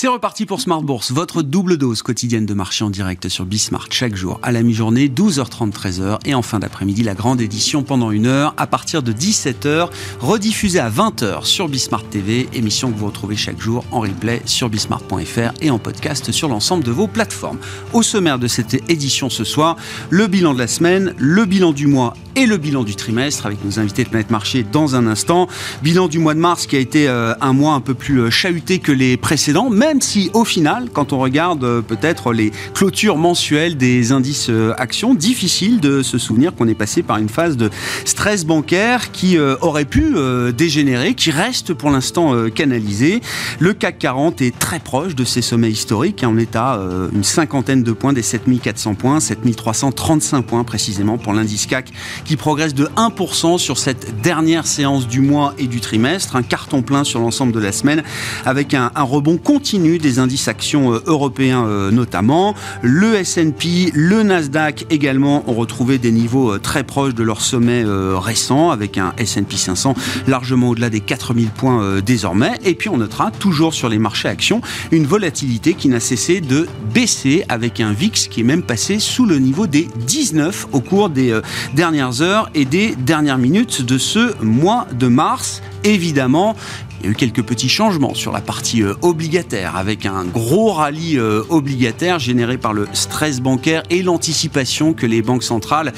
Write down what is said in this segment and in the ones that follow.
C'est reparti pour Smart Bourse, votre double dose quotidienne de marché en direct sur Bismart chaque jour à la mi-journée, 12h30, 13h et en fin d'après-midi la grande édition pendant une heure à partir de 17h, rediffusée à 20h sur Bismart TV, émission que vous retrouvez chaque jour en replay sur bismart.fr et en podcast sur l'ensemble de vos plateformes. Au sommaire de cette édition ce soir, le bilan de la semaine, le bilan du mois et le bilan du trimestre avec nos invités de Planète Marché dans un instant. Bilan du mois de mars qui a été euh, un mois un peu plus euh, chahuté que les précédents même si au final, quand on regarde euh, peut-être les clôtures mensuelles des indices euh, actions, difficile de se souvenir qu'on est passé par une phase de stress bancaire qui euh, aurait pu dégénérer, qui reste pour l'instant canalisé. Le CAC 40 est très proche de ses sommets historiques. Hein. On est à une cinquantaine de points des 7400 points, 7335 points précisément pour l'indice CAC qui progresse de 1% sur cette dernière séance du mois et du trimestre. Un carton plein sur l'ensemble de la semaine avec un, un rebond continu des indices actions euh, européens euh, notamment. Le S&P, le Nasdaq également ont retrouvé des niveaux euh, très proches de leur sommet récent avec un S&P 500 largement au-delà des 4000 points désormais. Et puis on notera toujours sur les marchés actions une volatilité qui n'a cessé de baisser avec un VIX qui est même passé sous le niveau des 19 au cours des dernières heures et des dernières minutes de ce mois de mars. Évidemment, il y a eu quelques petits changements sur la partie euh, obligataire, avec un gros rallye euh, obligataire généré par le stress bancaire et l'anticipation que les banques centrales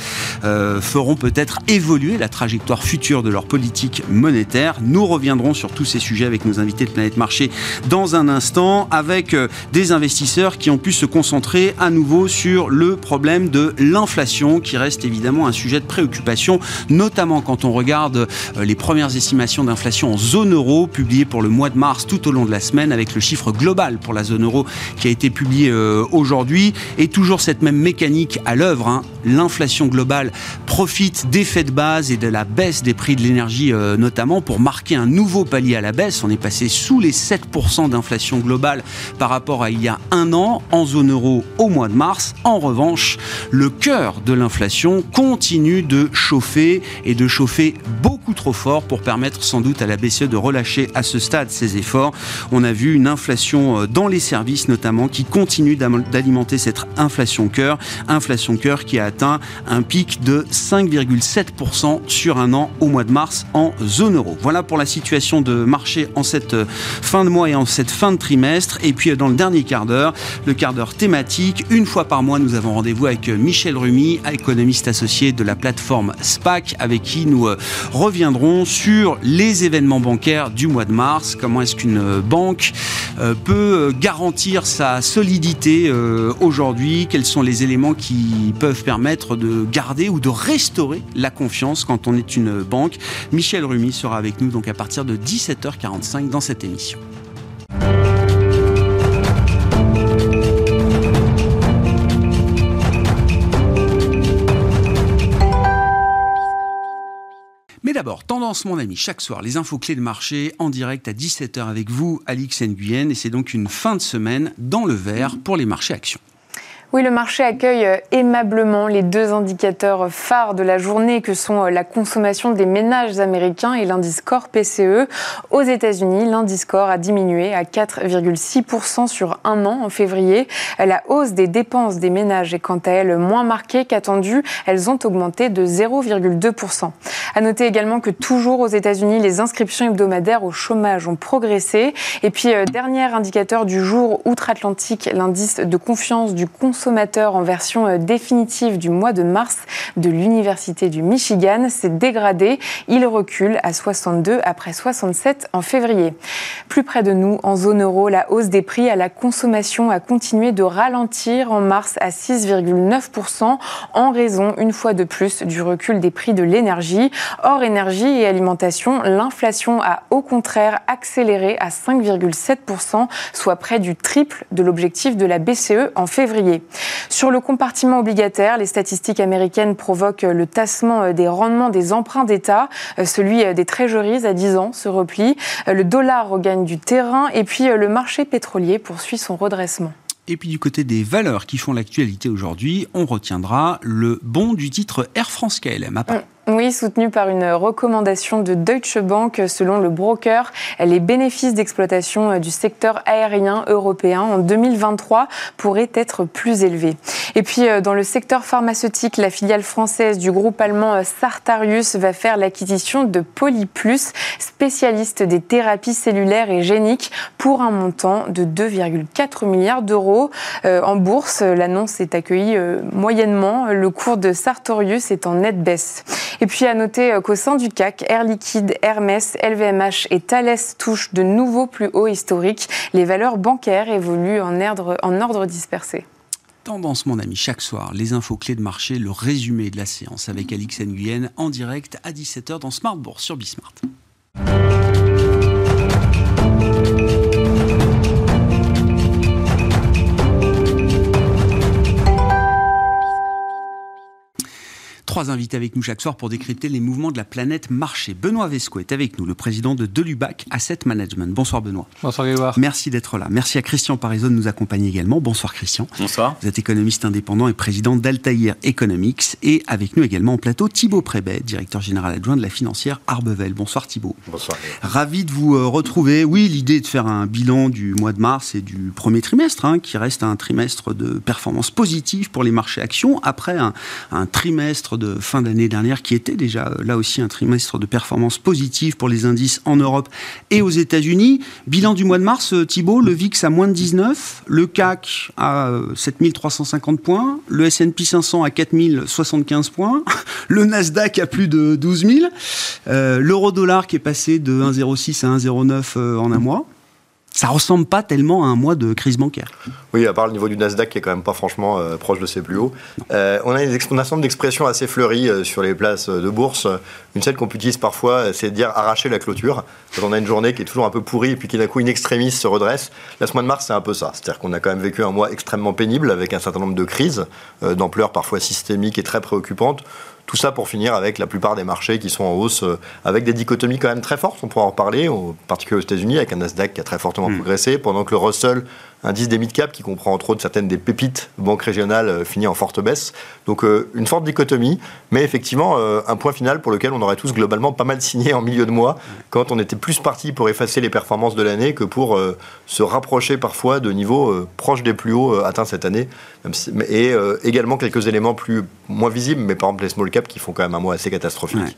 euh, feront peut-être évoluer la trajectoire future de leur politique monétaire. Nous reviendrons sur tous ces sujets avec nos invités de Planète Marché dans un instant, avec des investisseurs qui ont pu se concentrer à nouveau sur le problème de l'inflation, qui reste évidemment un sujet de préoccupation, notamment quand on regarde les premières estimations d'inflation en zone euro publié pour le mois de mars tout au long de la semaine avec le chiffre global pour la zone euro qui a été publié euh, aujourd'hui. Et toujours cette même mécanique à l'œuvre. Hein. L'inflation globale profite des faits de base et de la baisse des prix de l'énergie euh, notamment pour marquer un nouveau palier à la baisse. On est passé sous les 7% d'inflation globale par rapport à il y a un an en zone euro au mois de mars. En revanche, le cœur de l'inflation continue de chauffer et de chauffer beaucoup trop fort pour permettre sans doute à la BCE de relâcher à ce stade ses efforts. On a vu une inflation euh, dans les services notamment qui continue d'alimenter cette inflation cœur. Inflation cœur qui a atteint un pic de 5,7% sur un an au mois de mars en zone euro. Voilà pour la situation de marché en cette euh, fin de mois et en cette fin de trimestre. Et puis euh, dans le dernier quart d'heure, le quart d'heure thématique, une fois par mois, nous avons rendez-vous avec Michel Rumi, économiste associé de la plateforme SPAC, avec qui nous reviendrons sur les événements bancaires du mois de mars. Comment est-ce qu'une euh, banque euh, peut euh, garantir sa solidité aujourd'hui? Quels sont les éléments qui peuvent permettre de garder ou de restaurer la confiance quand on est une banque? Michel Rumi sera avec nous donc à partir de 17h45 dans cette émission. D'abord, tendance mon ami, chaque soir, les infos clés de marché en direct à 17h avec vous, Alix Nguyen. Et c'est donc une fin de semaine dans le vert pour les marchés actions. Oui, le marché accueille euh, aimablement les deux indicateurs phares de la journée que sont euh, la consommation des ménages américains et l'indice core PCE. Aux États-Unis, l'indice core a diminué à 4,6% sur un an en février. La hausse des dépenses des ménages est quant à elle moins marquée qu'attendue. Elles ont augmenté de 0,2%. À noter également que toujours aux États-Unis, les inscriptions hebdomadaires au chômage ont progressé. Et puis, euh, dernier indicateur du jour outre-Atlantique, l'indice de confiance du consommateur en version euh, définitive du mois de mars de l'Université du Michigan s'est dégradé. Il recule à 62 après 67 en février. Plus près de nous, en zone euro, la hausse des prix à la consommation a continué de ralentir en mars à 6,9% en raison, une fois de plus, du recul des prix de l'énergie. Hors énergie et alimentation, l'inflation a au contraire accéléré à 5,7%, soit près du triple de l'objectif de la BCE en février. Sur le compartiment obligataire, les statistiques américaines provoquent le tassement euh, des rendements des emprunts d'État. Euh, celui euh, des trésoreries à 10 ans se replie. Le dollar regagne du terrain et puis le marché pétrolier poursuit son redressement. Et puis du côté des valeurs qui font l'actualité aujourd'hui, on retiendra le bon du titre Air France KLM à Oui, soutenue par une recommandation de Deutsche Bank. Selon le broker, les bénéfices d'exploitation du secteur aérien européen en 2023 pourraient être plus élevés. Et puis, euh, dans le secteur pharmaceutique, la filiale française du groupe allemand euh, Sartarius va faire l'acquisition de Polyplus, spécialiste des thérapies cellulaires et géniques, pour un montant de 2,4 milliards d'euros. Euh, en bourse, l'annonce est accueillie moyennement. Le cours de Sartorius est en nette baisse. Et puis à noter euh, qu'au sein du CAC, Air Liquide, Hermès, LVMH et Thales touchent de nouveaux plus hauts historiques. Les valeurs bancaires évoluent en ordre, dispersé. Tendance, mon ami, chaque soir, les infos clés de marché, le résumé de la séance avec Alix Nguyen en direct à 17h dans Smart Bourse sur Bismart. Trois invités avec nous chaque soir pour décrypter les mouvements de la planète marché. Benoît Vesco est avec nous, le président de Delubac Asset Management. Bonsoir Benoît. Bonsoir Grégoire. Merci d'être là. Merci à Christian Parizeau de nous accompagner également. Bonsoir Christian. Bonsoir. Vous êtes économiste indépendant et président d'Altaïr Economics. Et avec nous également en plateau Thibaut Prébet, directeur général adjoint de la financière Arbevel. Bonsoir Thibaut. Bonsoir. Ravi de vous euh, retrouver. Oui, l'idée est de faire un bilan du mois de mars et du premier trimestre, hein, qui reste un trimestre de performance positive pour les marchés actions, après un, un trimestre de fin d'année dernière qui était déjà euh, là aussi un trimestre de performance positive pour les indices en Europe et aux États-Unis. Bilan du mois de mars, euh, Thibault, le VIX à moins de 19, le CAC à 7350 euh, points, le S&P 500 à 4075 points, le Nasdaq à plus de 12 000, l'euro-dollar qui est passé de 1,06 à 1,09 en un mois ça ressemble pas tellement à un mois de crise bancaire. Oui, à part le niveau du Nasdaq qui est quand même pas franchement euh, proche de ses plus hauts. Euh, on, a une, ensemble d'expressions assez fleuries euh, sur les places de bourse. Une seule qu'on utilise parfois, c'est de dire arracher la clôture. Quand on a une journée qui est toujours un peu pourrie et puis qui d'un coup une extrémiste se redresse. La semaine de mars, c'est un peu ça. C'est-à-dire qu'on a quand même vécu un mois extrêmement pénible avec un certain nombre de crises d'ampleur parfois systémique et très préoccupante. Tout ça pour finir avec la plupart des marchés qui sont en hausse, euh, avec des dichotomies quand même très fortes, on pourra en reparler, en particulier aux États-Unis, avec un Nasdaq qui a très fortement mm. progressé, pendant que le Russell indice des mid-cap qui comprend entre autres certaines des pépites banques régionales euh, finit en forte baisse. Donc euh, une forte dichotomie, mais effectivement un point final pour lequel on aurait tous globalement pas mal signé en milieu de mois, quand on était plus parti pour effacer les performances de l'année que pour se rapprocher parfois de niveaux proches des plus hauts atteints cette année. Et également quelques éléments plus moins visibles, mais par exemple les small caps qui font quand même un mois assez catastrophique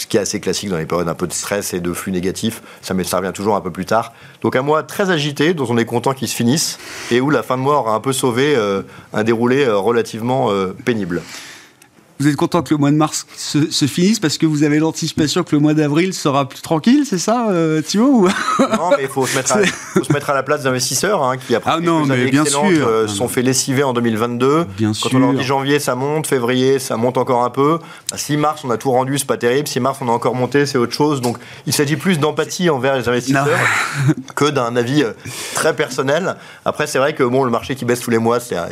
ce qui est assez classique dans les périodes un peu de stress et de flux négatifs. Ça, mais ça revient toujours un peu plus tard. Donc un mois très agité, dont on est content qu'il se finisse, et où la fin de mois aura un peu sauvé euh, un déroulé euh, relativement euh, pénible. Vous êtes content que le mois de mars se, finisse parce que vous avez l'anticipation que le mois d'avril sera plus tranquille, c'est ça, euh, Thibaut Non, mais il faut, se mettre à la place d'investisseurs hein, qui, après ah non, mais bien sûr. Euh, sont fait lessiver en 2022. Bien Quand on leur dit janvier, ça monte, février, ça monte encore un peu. Bah, si mars, on a tout rendu, c'est pas terrible. Si mars, on a encore monté, c'est autre chose. Donc, il s'agit plus d'empathie envers les investisseurs que d'un avis euh, très personnel. Après, c'est vrai que bon, le marché qui baisse tous les mois, ça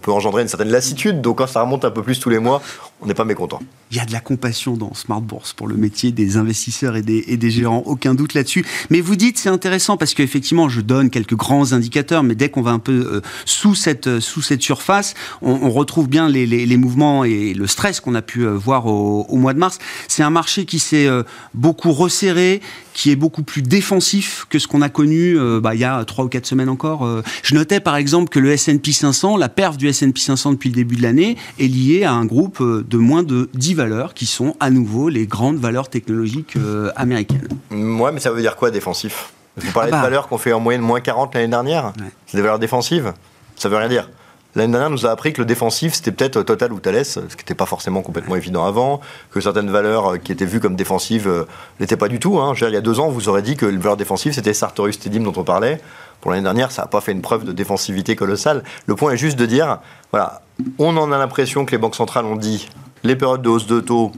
peut engendrer une certaine lassitude. Donc, quand ça remonte un peu plus tous les mois, on n'est pas mécontent. Il y a de la compassion dans Smart Bourse pour le métier des investisseurs et des, gérants, aucun doute là-dessus. Mais vous dites, c'est intéressant parce qu'effectivement, je donne quelques grands indicateurs, mais dès qu'on va un peu euh, sous, cette, sous cette surface, on, retrouve bien les, mouvements et le stress qu'on a pu euh, voir au, mois de mars. C'est un marché qui s'est euh, beaucoup resserré, qui est beaucoup plus défensif que ce qu'on a connu bah, il y a trois ou quatre semaines encore. Je notais par exemple que le S&P 500, la perf du S&P 500 depuis le début de l'année, est liée à un groupe de moins de 10 valeurs qui sont à nouveau les grandes valeurs technologiques euh, américaines. Ouais, mais ça veut dire quoi défensif? Vous parlez ah de bah. valeurs qu'on fait en moyenne moins 40 l'année dernière? C'est des valeurs défensives? Ça veut rien dire. L'année dernière nous a appris que le défensif, c'était peut-être Total ou Thales, ce qui n'était pas forcément complètement évident avant, que certaines valeurs euh, qui étaient vues comme défensives euh, n'étaient pas du tout. Hein. il y a deux ans, vous aurez dit que les valeurs défensives, c'était Sartorius Tedim dont on parlait. Pour l'année dernière, ça n'a pas fait une preuve de défensivité colossale. Le point est juste de dire, voilà, on en a l'impression que les banques centrales ont dit les périodes de hausse de taux,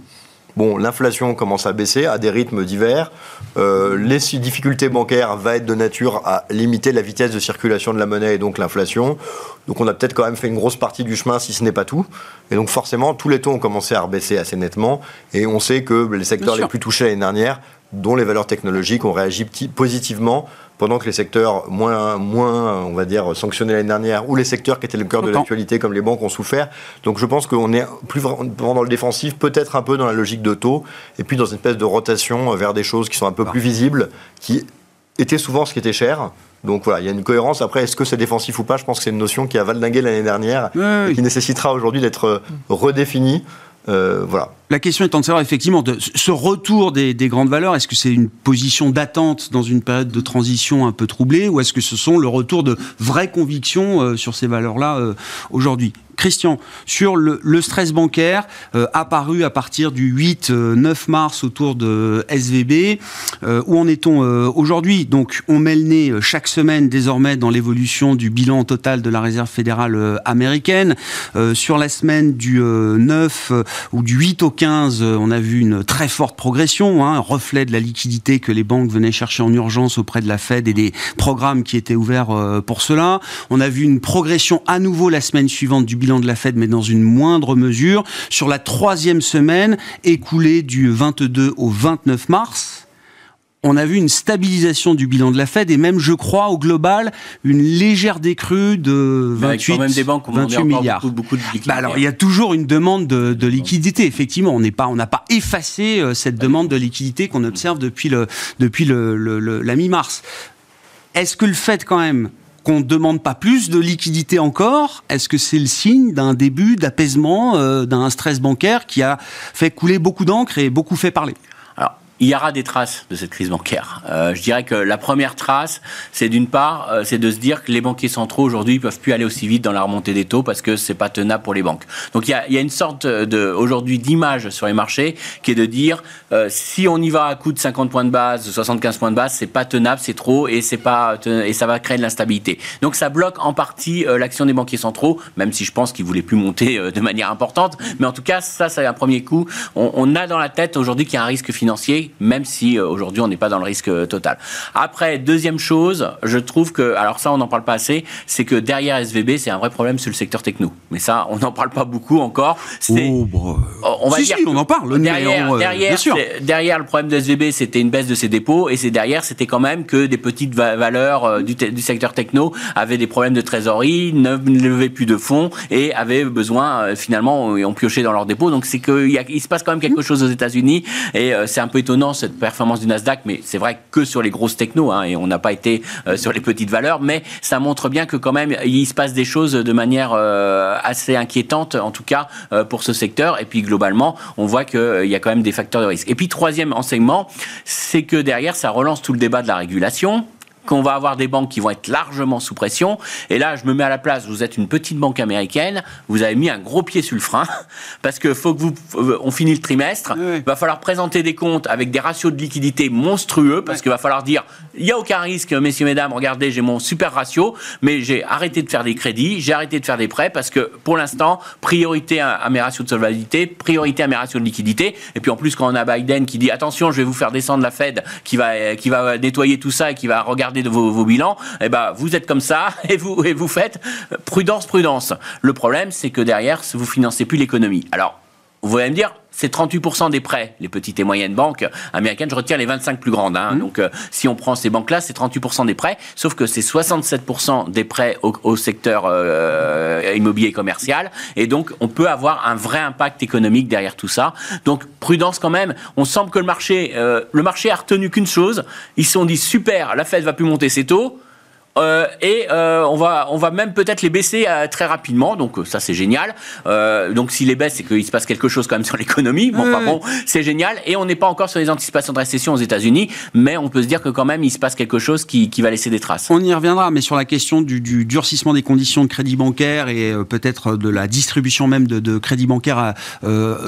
Bon, l'inflation commence à baisser à des rythmes divers. Euh, les difficultés bancaires vont être de nature à limiter la vitesse de circulation de la monnaie et donc l'inflation. Donc on a peut-être quand même fait une grosse partie du chemin, si ce n'est pas tout. Et donc forcément, tous les taux ont commencé à rebaisser assez nettement. Et on sait que les secteurs les plus touchés l'année dernière dont les valeurs technologiques ont réagi positivement pendant que les secteurs moins, moins on va dire, sanctionnés l'année dernière, ou les secteurs qui étaient le cœur de l'actualité, comme les banques, ont souffert. Donc je pense qu'on est plus vraiment dans le défensif, peut-être un peu dans la logique de taux, et puis dans une espèce de rotation vers des choses qui sont un peu plus visibles, qui étaient souvent ce qui était cher. Donc voilà, il y a une cohérence. Après, est-ce que c'est défensif ou pas? Je pense que c'est une notion qui a valdingué l'année dernière et qui nécessitera aujourd'hui d'être redéfinie. Euh, voilà. La question étant de savoir effectivement de ce retour des, grandes valeurs, est-ce que c'est une position d'attente dans une période de transition un peu troublée ou est-ce que ce sont le retour de vraies convictions euh, sur ces valeurs-là euh, aujourd'hui? Christian, sur le, stress bancaire apparu à partir du 8-9 mars autour de SVB, où en est-on aujourd'hui? Donc, on met le nez chaque semaine désormais dans l'évolution du bilan total de la Réserve fédérale américaine. sur la semaine du 9 ou du 8 au 15, euh, on a vu une très forte progression, hein, un reflet de la liquidité que les banques venaient chercher en urgence auprès de la Fed et des programmes qui étaient ouverts euh, pour cela. On a vu une progression à nouveau la semaine suivante du bilan de la Fed, mais dans une moindre mesure. Sur la troisième semaine, écoulée du 22 au 29 mars, on a vu une stabilisation du bilan de la Fed et même, je crois, au global, une légère décrue de 28, même des banques 28 milliards. Beaucoup, de bah alors, il y a toujours une demande de, liquidité. Effectivement, on n'est pas, on n'a pas effacé euh, cette demande de liquidité qu'on observe depuis le, depuis le, la mi-mars. Est-ce que le fait quand même qu'on ne demande pas plus de liquidité encore, est-ce que c'est le signe d'un début d'apaisement, euh, d'un stress bancaire qui a fait couler beaucoup d'encre et beaucoup fait parler? Il y aura des traces de cette crise bancaire. Euh, je dirais que la première trace, c'est d'une part, euh, c'est de se dire que les banquiers centraux aujourd'hui ne peuvent plus aller aussi vite dans la remontée des taux parce que c'est pas tenable pour les banques. Donc il y a, y a une sorte de aujourd'hui d'image sur les marchés qui est de dire euh, si on y va à coup de 50 points de base, 75 points de base, c'est pas tenable, c'est trop et c'est pas et ça va créer de l'instabilité. Donc ça bloque en partie l'action des banquiers centraux, même si je pense qu'ils voulaient plus monter de manière importante. Mais en tout cas, ça, c'est un premier coup. On, on a dans la tête aujourd'hui qu'il y a un risque financier même si euh, aujourd'hui on n'est pas dans le risque euh, total. Après, deuxième chose, je trouve que, alors ça on n'en parle pas assez, c'est que derrière SVB, c'est un vrai problème sur le secteur techno. Mais ça, on n'en parle pas beaucoup encore. Oh, on va dire on en parle. Derrière, euh, derrière, derrière, le problème de SVB, c'était une baisse de ses dépôts, et c'est derrière, c'était quand même que des petites valeurs du, du, secteur techno avaient des problèmes de trésorerie, ne levaient plus de fonds et avaient besoin finalement, ont pioché dans leurs dépôts. Donc c'est qu'il il se passe quand même quelque chose aux États-Unis, et c'est un peu étonnant cette performance du Nasdaq, mais c'est vrai que sur les grosses technos, hein, et on n'a pas été euh, sur les petites valeurs, mais ça montre bien que quand même, il se passe des choses de manière euh, assez inquiétante, en tout cas euh, pour ce secteur. Et puis globalement, on voit qu'il y a quand même des facteurs de risque. Et puis troisième enseignement, c'est que derrière, ça relance tout le débat de la régulation qu'on va avoir des banques qui vont être largement sous pression. Et là, je me mets à la place, vous êtes une petite banque américaine, vous avez mis un gros pied sur le frein, parce que faut que vous, euh, on finit le trimestre, il va falloir présenter des comptes avec des ratios de liquidité monstrueux, parce qu'il va falloir dire, il n'y a aucun risque, messieurs, mesdames, regardez, j'ai mon super ratio, mais j'ai arrêté de faire des crédits, j'ai arrêté de faire des prêts, parce que pour l'instant, priorité à, mes ratios de solvabilité, priorité à mes ratios de liquidité, et puis en plus, quand on a Biden qui dit, attention, je vais vous faire descendre la Fed, qui va, qui va nettoyer tout ça et qui va regarder de vos, bilans, eh ben, vous êtes comme ça et vous, et vous faites prudence, prudence. Le problème, c'est que derrière, vous financez plus l'économie. Alors, vous allez me dire, c'est 38% des prêts, les petites et moyennes banques américaines. Je retiens les 25 plus grandes. Hein. Mmh. Donc, euh, si on prend ces banques-là, c'est 38% des prêts, sauf que c'est 67% des prêts au, secteur euh, immobilier commercial. Et donc, on peut avoir un vrai impact économique derrière tout ça. Donc, prudence quand même. On semble que le marché, euh, le marché a retenu qu'une chose. Ils se sont dit super, la Fed va plus monter ses taux. Euh, et euh, on, va, on va même peut-être les baisser euh, très rapidement, donc ça c'est génial. donc s'il les baisse, c'est qu'il se passe quelque chose quand même sur l'économie. Bon, bon, c'est génial. Et on n'est pas encore sur les anticipations de récession aux États-Unis, mais on peut se dire que quand même il se passe quelque chose qui, qui va laisser des traces. On y reviendra, mais sur la question du, du durcissement des conditions de crédit bancaire et peut-être de la distribution même de, de crédit bancaire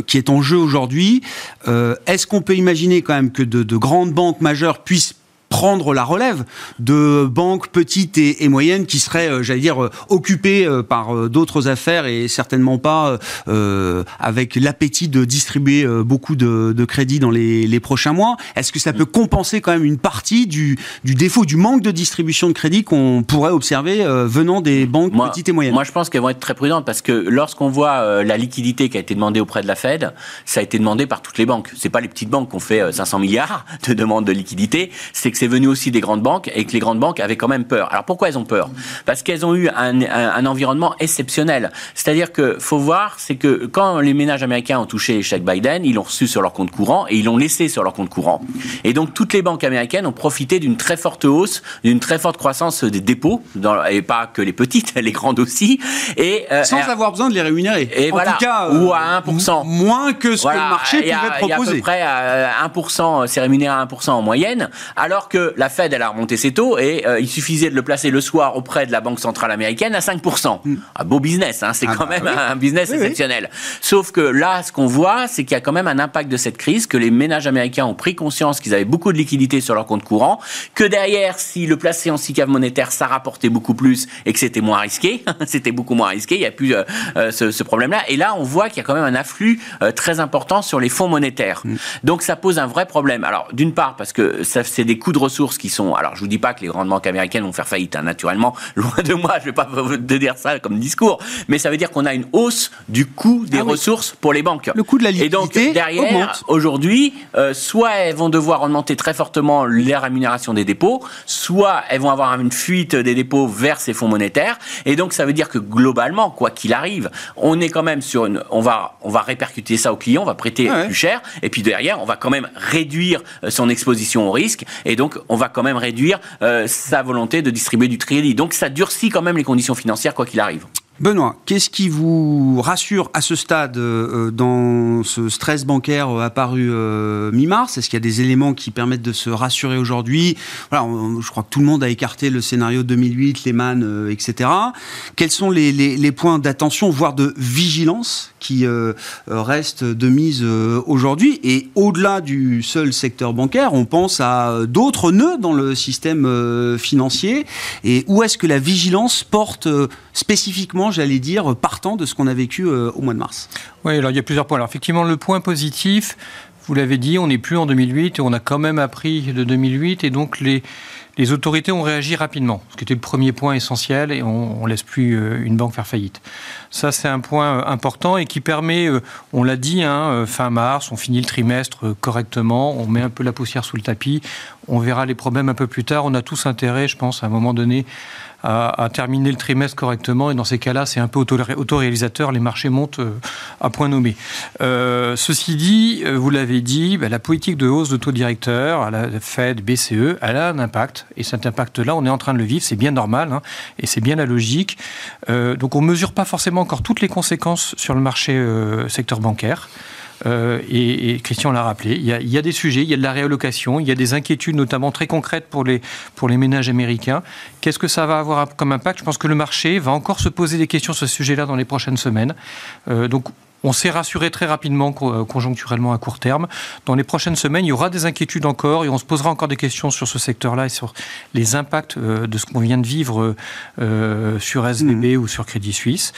qui est en jeu aujourd'hui, est-ce qu'on peut imaginer quand même que de, de grandes banques majeures puissent prendre la relève de banques petites et, moyennes qui seraient, j'allais dire, occupées par d'autres affaires et certainement pas avec l'appétit de distribuer beaucoup de, de crédits dans les, les prochains mois. Est-ce que ça peut compenser quand même une partie du, du défaut, du manque de distribution de crédit qu'on pourrait observer venant des banques petites et moyennes? Moi, je pense qu'elles vont être très prudentes parce que lorsqu'on voit la liquidité qui a été demandée auprès de la Fed, ça a été demandé par toutes les banques. C'est pas les petites banques qui ont fait 500 milliards de demandes de liquidité, c'est que c'est venu aussi des grandes banques et que les grandes banques avaient quand même peur. Alors pourquoi elles ont peur? Parce qu'elles ont eu un, un, environnement exceptionnel. C'est-à-dire que faut voir, c'est que quand les ménages américains ont touché les chèques Biden, ils l'ont reçu sur leur compte courant et ils l'ont laissé sur leur compte courant. Et donc toutes les banques américaines ont profité d'une très forte hausse, d'une très forte croissance des dépôts, dans, et pas que les petites, les grandes aussi. Et euh, sans avoir besoin de les rémunérer. Et en tout cas, ou à 1%. Moins que ce que le marché pouvait proposer. À peu près à 1%, c'est rémunéré à 1% en moyenne, alors que la Fed, elle a remonté ses taux et euh, il suffisait de le placer le soir auprès de la Banque Centrale Américaine à 5%. Hmm. Un beau business, hein, c'est ah quand bah même un business exceptionnel. Sauf que là, ce qu'on voit, c'est qu'il y a quand même un impact de cette crise, que les ménages américains ont pris conscience qu'ils avaient beaucoup de liquidités sur leur compte courant, que derrière, si le placer en SICAV monétaire, ça rapportait beaucoup plus et que c'était moins risqué, c'était beaucoup moins risqué, il n'y a plus euh, euh, ce, ce problème-là. Et là, on voit qu'il y a quand même un afflux très important sur les fonds monétaires. Mm. Donc ça pose un vrai problème. Alors d'une part parce que ça c'est des coûts de ressources qui sont. Alors je vous dis pas que les grandes banques américaines vont faire faillite, hein, naturellement. Loin de moi, je vais pas vous dire ça comme discours, mais ça veut dire qu'on a une hausse du coût des ah ressources pour les banques. Le coût de la liquidité. Et donc derrière, aujourd'hui, euh, soit elles vont devoir augmenter très fortement les rémunérations des dépôts, soit elles vont avoir une fuite des dépôts vers ces fonds monétaires. Et donc ça veut dire que globalement, quoi qu'il arrive, on est quand même sur une. On va on va répercuter ça aux clients, on va prêter ah plus cher. Et puis derrière, on va quand même réduire euh, son exposition au risque. Et donc, on va quand même réduire euh, sa volonté de distribuer du crédit. Donc, ça durcit quand même les conditions financières, quoi qu'il arrive. Benoît, qu'est-ce qui vous rassure à ce stade euh, dans ce stress bancaire euh, apparu euh, mi-mars? Est-ce qu'il y a des éléments qui permettent de se rassurer aujourd'hui? Voilà, Je crois que tout le monde a écarté le scénario 2008, Lehman, etc. Quels sont les, les, points d'attention, voire de vigilance qui restent de mise aujourd'hui? Et au-delà du seul secteur bancaire, on pense à d'autres nœuds dans le système financier. Et où est-ce que la vigilance porte spécifiquement j'allais dire, partant de ce qu'on a vécu euh, au mois de mars Oui, alors il y a plusieurs points. Alors effectivement, le point positif, vous l'avez dit, on n'est plus en 2008 et on a quand même appris de 2008 et donc les, autorités ont réagi rapidement, ce qui était le premier point essentiel et on ne laisse plus euh, une banque faire faillite. Ça, c'est un point euh, important et qui permet, on l'a dit, hein, fin mars, on finit le trimestre correctement, on met un peu la poussière sous le tapis, on verra les problèmes un peu plus tard. On a tous intérêt, je pense, à un moment donné, à, terminer le trimestre correctement. Et dans ces cas-là, c'est un peu autoréalisateur. Les marchés montent euh, à point nommé. Euh, ceci dit, euh, vous l'avez dit, bah, la politique de hausse de taux directeur à la Fed, BCE, elle a un impact. Et cet impact-là, on est en train de le vivre. C'est bien normal. Hein, et c'est bien la logique. donc on ne mesure pas forcément encore toutes les conséquences sur le marché secteur bancaire. Euh, et, Christian l'a rappelé, il y, a, des sujets, il y a de la réallocation, il y a des inquiétudes notamment très concrètes pour les, pour les ménages américains. Qu'est-ce que ça va avoir comme impact? Je pense que le marché va encore se poser des questions sur ce sujet-là dans les prochaines semaines. Euh, donc on s'est rassuré très rapidement euh, conjoncturellement à court terme. Dans les prochaines semaines, il y aura des inquiétudes encore et on se posera encore des questions sur ce secteur-là et sur les impacts euh, de ce qu'on vient de vivre euh, sur SBB mmh. ou sur Crédit Suisse.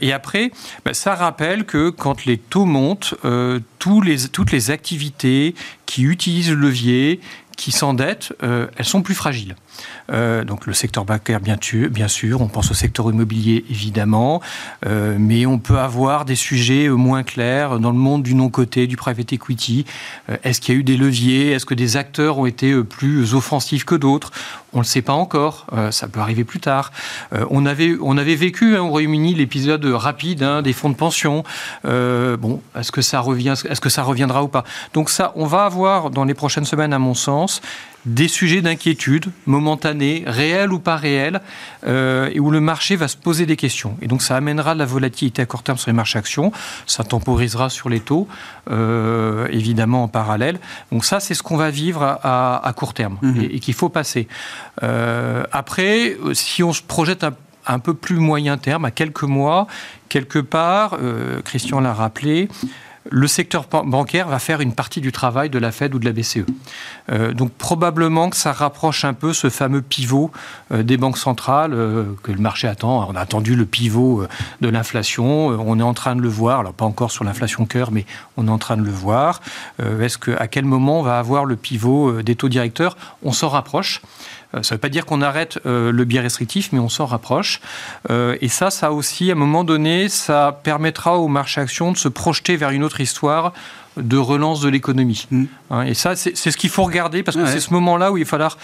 Et après, bah, ça rappelle que quand les taux montent, tous les, toutes les activités qui utilisent le levier, qui s'endettent, elles sont plus fragiles. Euh, donc le secteur bancaire, bien, sûr, on pense au secteur immobilier évidemment, euh, mais on peut avoir des sujets euh, moins clairs dans le monde du non-côté, du private equity. Est-ce qu'il y a eu des leviers? Est-ce que des acteurs ont été plus offensifs que d'autres? On ne le sait pas encore, ça peut arriver plus tard. on, avait, on avait vécu hein, au Royaume-Uni l'épisode rapide hein, des fonds de pension. bon, est-ce que, ça est-ce que ça reviendra ou pas? Donc ça, on va avoir dans les prochaines semaines, à mon sens, des sujets d'inquiétude momentanés, réels ou pas réels, euh, et où le marché va se poser des questions. Et donc ça amènera de la volatilité à court terme sur les marchés actions, ça temporisera sur les taux, euh, évidemment en parallèle. Donc ça, c'est ce qu'on va vivre à, court terme mhm. et, qu'il faut passer. Euh, après, si on se projette un, un, peu plus moyen terme, à quelques mois, quelque part, Christian l'a rappelé, le secteur bancaire va faire une partie du travail de la Fed ou de la BCE. Euh, donc probablement que ça rapproche un peu ce fameux pivot euh, des banques centrales euh, que le marché attend. on a attendu le pivot de l'inflation, on est en train de le voir, alors pas encore sur l'inflation cœur, mais on est en train de le voir. Est-ce que à quel moment on va avoir le pivot des taux directeurs? On s'en rapproche. Ça ne veut pas dire qu'on arrête le biais restrictif, mais on s'en rapproche. et ça, ça aussi, à un moment donné, ça permettra au marché action de se projeter vers une autre histoire de relance de l'économie. Mm. Hein, et ça, c'est ce qu'il faut regarder parce que c'est ce moment-là où il va falloir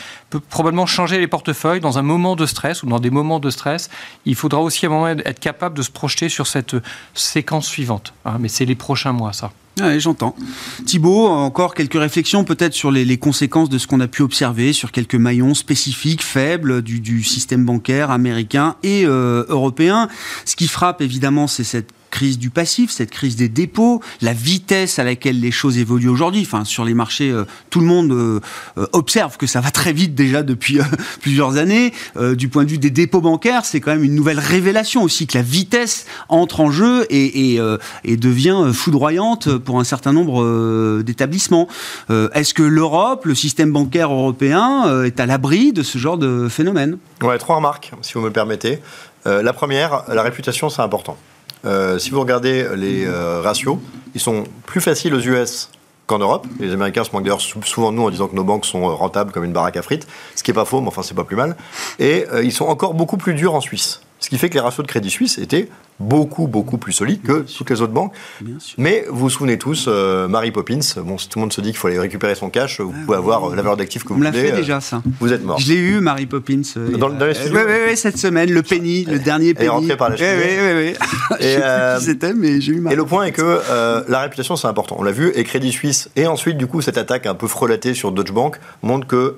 probablement changer les portefeuilles dans un moment de stress ou dans des moments de stress. Il faudra aussi à un moment être capable de se projeter sur cette séquence suivante. Hein, mais c'est les prochains mois, ça. Oui, j'entends. Thibault, encore quelques réflexions peut-être sur les, conséquences de ce qu'on a pu observer sur quelques maillons spécifiques, faibles du, système bancaire américain et euh, européen. Ce qui frappe évidemment, c'est cette crise du passif, cette crise des dépôts, la vitesse à laquelle les choses évoluent aujourd'hui. Enfin, sur les marchés, euh, tout le monde euh, euh, observe que ça va très vite déjà depuis plusieurs années. du point de vue des dépôts bancaires, c'est quand même une nouvelle révélation aussi que la vitesse entre en jeu et, devient foudroyante pour un certain nombre d'établissements. Est-ce que l'Europe, le système bancaire européen, est à l'abri de ce genre de phénomène? Trois remarques, si vous me permettez. la première, la réputation, c'est important. Euh, si vous regardez les euh, ratios, ils sont plus faciles aux US qu'en Europe. Les Américains se moquent d'ailleurs souvent de nous en disant que nos banques sont rentables comme une baraque à frites, ce qui n'est pas faux, mais enfin c'est pas plus mal. Et euh, ils sont encore beaucoup plus durs en Suisse. Ce qui fait que les ratios de Crédit Suisse étaient beaucoup, beaucoup plus solide que toutes les autres banques. Mais vous vous souvenez tous, euh, Mary Poppins, bon, tout le monde se dit qu'il faut aller récupérer son cash, vous pouvez avoir euh, la valeur d'actifs que vous voulez. On l'a fait déjà, ça. Vous êtes mort. Je l'ai eu, Mary Poppins. dans, dans les studios Oui, oui, cette semaine, le penny, le dernier penny. est rentré par la cheminée. Oui, oui, oui. Et, euh, c'était, mais j'ai eu mal. Et le point est que la réputation, c'est important. On l'a vu, et Crédit Suisse, et ensuite, du coup, cette attaque un peu frelatée sur Deutsche Bank montre que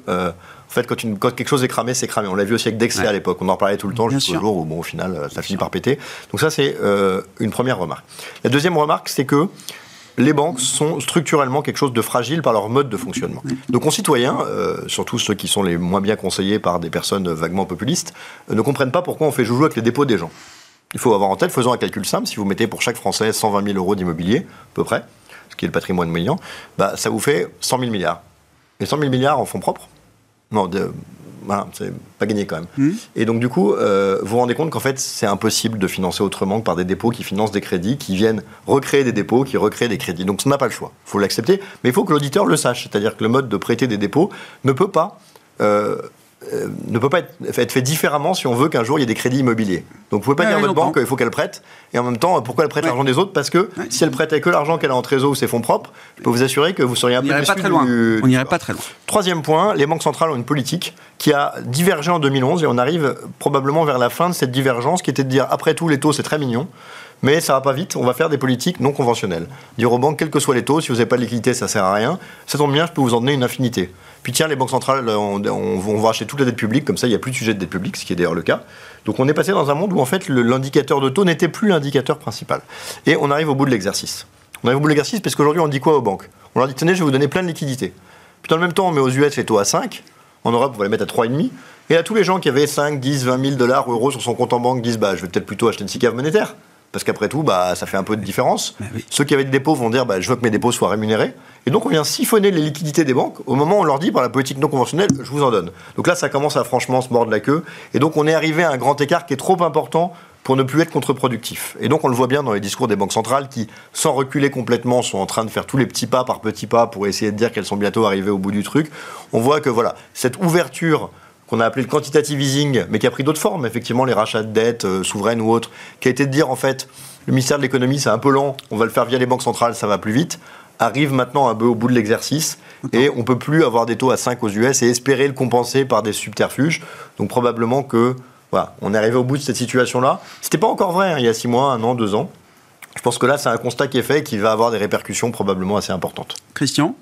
en fait, quand, quelque chose est cramé, c'est cramé. On l'a vu aussi avec Dexia à l'époque. On en parlait tout le temps jusqu'au jour où, bon, au final, ça finit par péter. Donc ça, c'est euh, une première remarque. La deuxième remarque, c'est que les banques sont structurellement quelque chose de fragile par leur mode de fonctionnement. Nos concitoyens, euh, surtout ceux qui sont les moins bien conseillés par des personnes vaguement populistes, euh, ne comprennent pas pourquoi on fait joujou avec les dépôts des gens. Il faut avoir en tête, faisons un calcul simple, si vous mettez pour chaque Français 120 000 euros d'immobilier, à peu près, ce qui est le patrimoine moyen, bah, ça vous fait 100 000 milliards. Et 100 000 milliards en fonds propres, non, de, voilà, c'est pas gagné quand même. Hmm. Et donc du coup, euh, vous vous rendez compte qu'en fait, c'est impossible de financer autrement que par des dépôts qui financent des crédits, qui viennent recréer des dépôts, qui recréent des crédits. Donc on n'a pas le choix. Il faut l'accepter, mais il faut que l'auditeur le sache. C'est-à-dire que le mode de prêter des dépôts ne peut pas euh, euh, ne peut pas être, fait différemment si on veut qu'un jour il y ait des crédits immobiliers. Donc vous pouvez pas dire à votre banque qu'il faut qu'elle prête, et en même temps, pourquoi elle prête l'argent des autres? Parce que si elle prêtait que l'argent qu'elle a en trésor ou ses fonds propres, je peux vous assurer que vous seriez un peu. Pas très loin. On n'irait pas très loin. Troisième point, les banques centrales ont une politique qui a divergé en 2011, et on arrive probablement vers la fin de cette divergence, qui était de dire après tout, les taux c'est très mignon, mais ça va pas vite, on va faire des politiques non conventionnelles. Dire aux banques, quels que soient les taux, si vous n'avez pas de liquidité, ça sert à rien. Ça tombe bien, je peux vous en donner une infinité. Puis tiens, les banques centrales, on, va acheter toute la dette publique, comme ça il n'y a plus de sujet de dette publique, ce qui est d'ailleurs le cas. Donc on est passé dans un monde où en fait l'indicateur de taux n'était plus l'indicateur principal. Et on arrive au bout de l'exercice. On arrive au bout de l'exercice parce qu'aujourd'hui on dit quoi aux banques? On leur dit tenez, je vais vous donner plein de liquidités. Puis dans le même temps, on met aux US les taux à 5. En Europe, on va les mettre à 3,5. Et à tous les gens qui avaient 5, 10, 20 000 dollars, euros sur son compte en banque disent bah, je vais peut-être plutôt acheter une SICAV monétaire parce qu'après tout, bah, ça fait un peu de différence. Ceux qui avaient des dépôts vont dire bah, je veux que mes dépôts soient rémunérés. Et donc on vient siphonner les liquidités des banques au moment où on leur dit par la politique non conventionnelle je vous en donne. Donc là, ça commence à franchement se mordre la queue. Et donc on est arrivé à un grand écart qui est trop important pour ne plus être contre-productif. Et donc on le voit bien dans les discours des banques centrales qui, sans reculer complètement, sont en train de faire tous les petits pas par petits pas pour essayer de dire qu'elles sont bientôt arrivées au bout du truc. On voit que voilà, cette ouverture qu'on a appelé le quantitative easing, mais qui a pris d'autres formes, effectivement les rachats de dettes euh, souveraines ou autres, qui a été de dire en fait le ministère de l'économie, c'est un peu lent, on va le faire via les banques centrales, ça va plus vite, arrive maintenant un peu au bout de l'exercice et on peut plus avoir des taux à 5 aux US et espérer le compenser par des subterfuges. Donc probablement que voilà, on est arrivé au bout de cette situation-là. C'était pas encore vrai hein, il y a 6 mois, un an, deux ans. Je pense que là, c'est un constat qui est fait et qui va avoir des répercussions probablement assez importantes. Christian?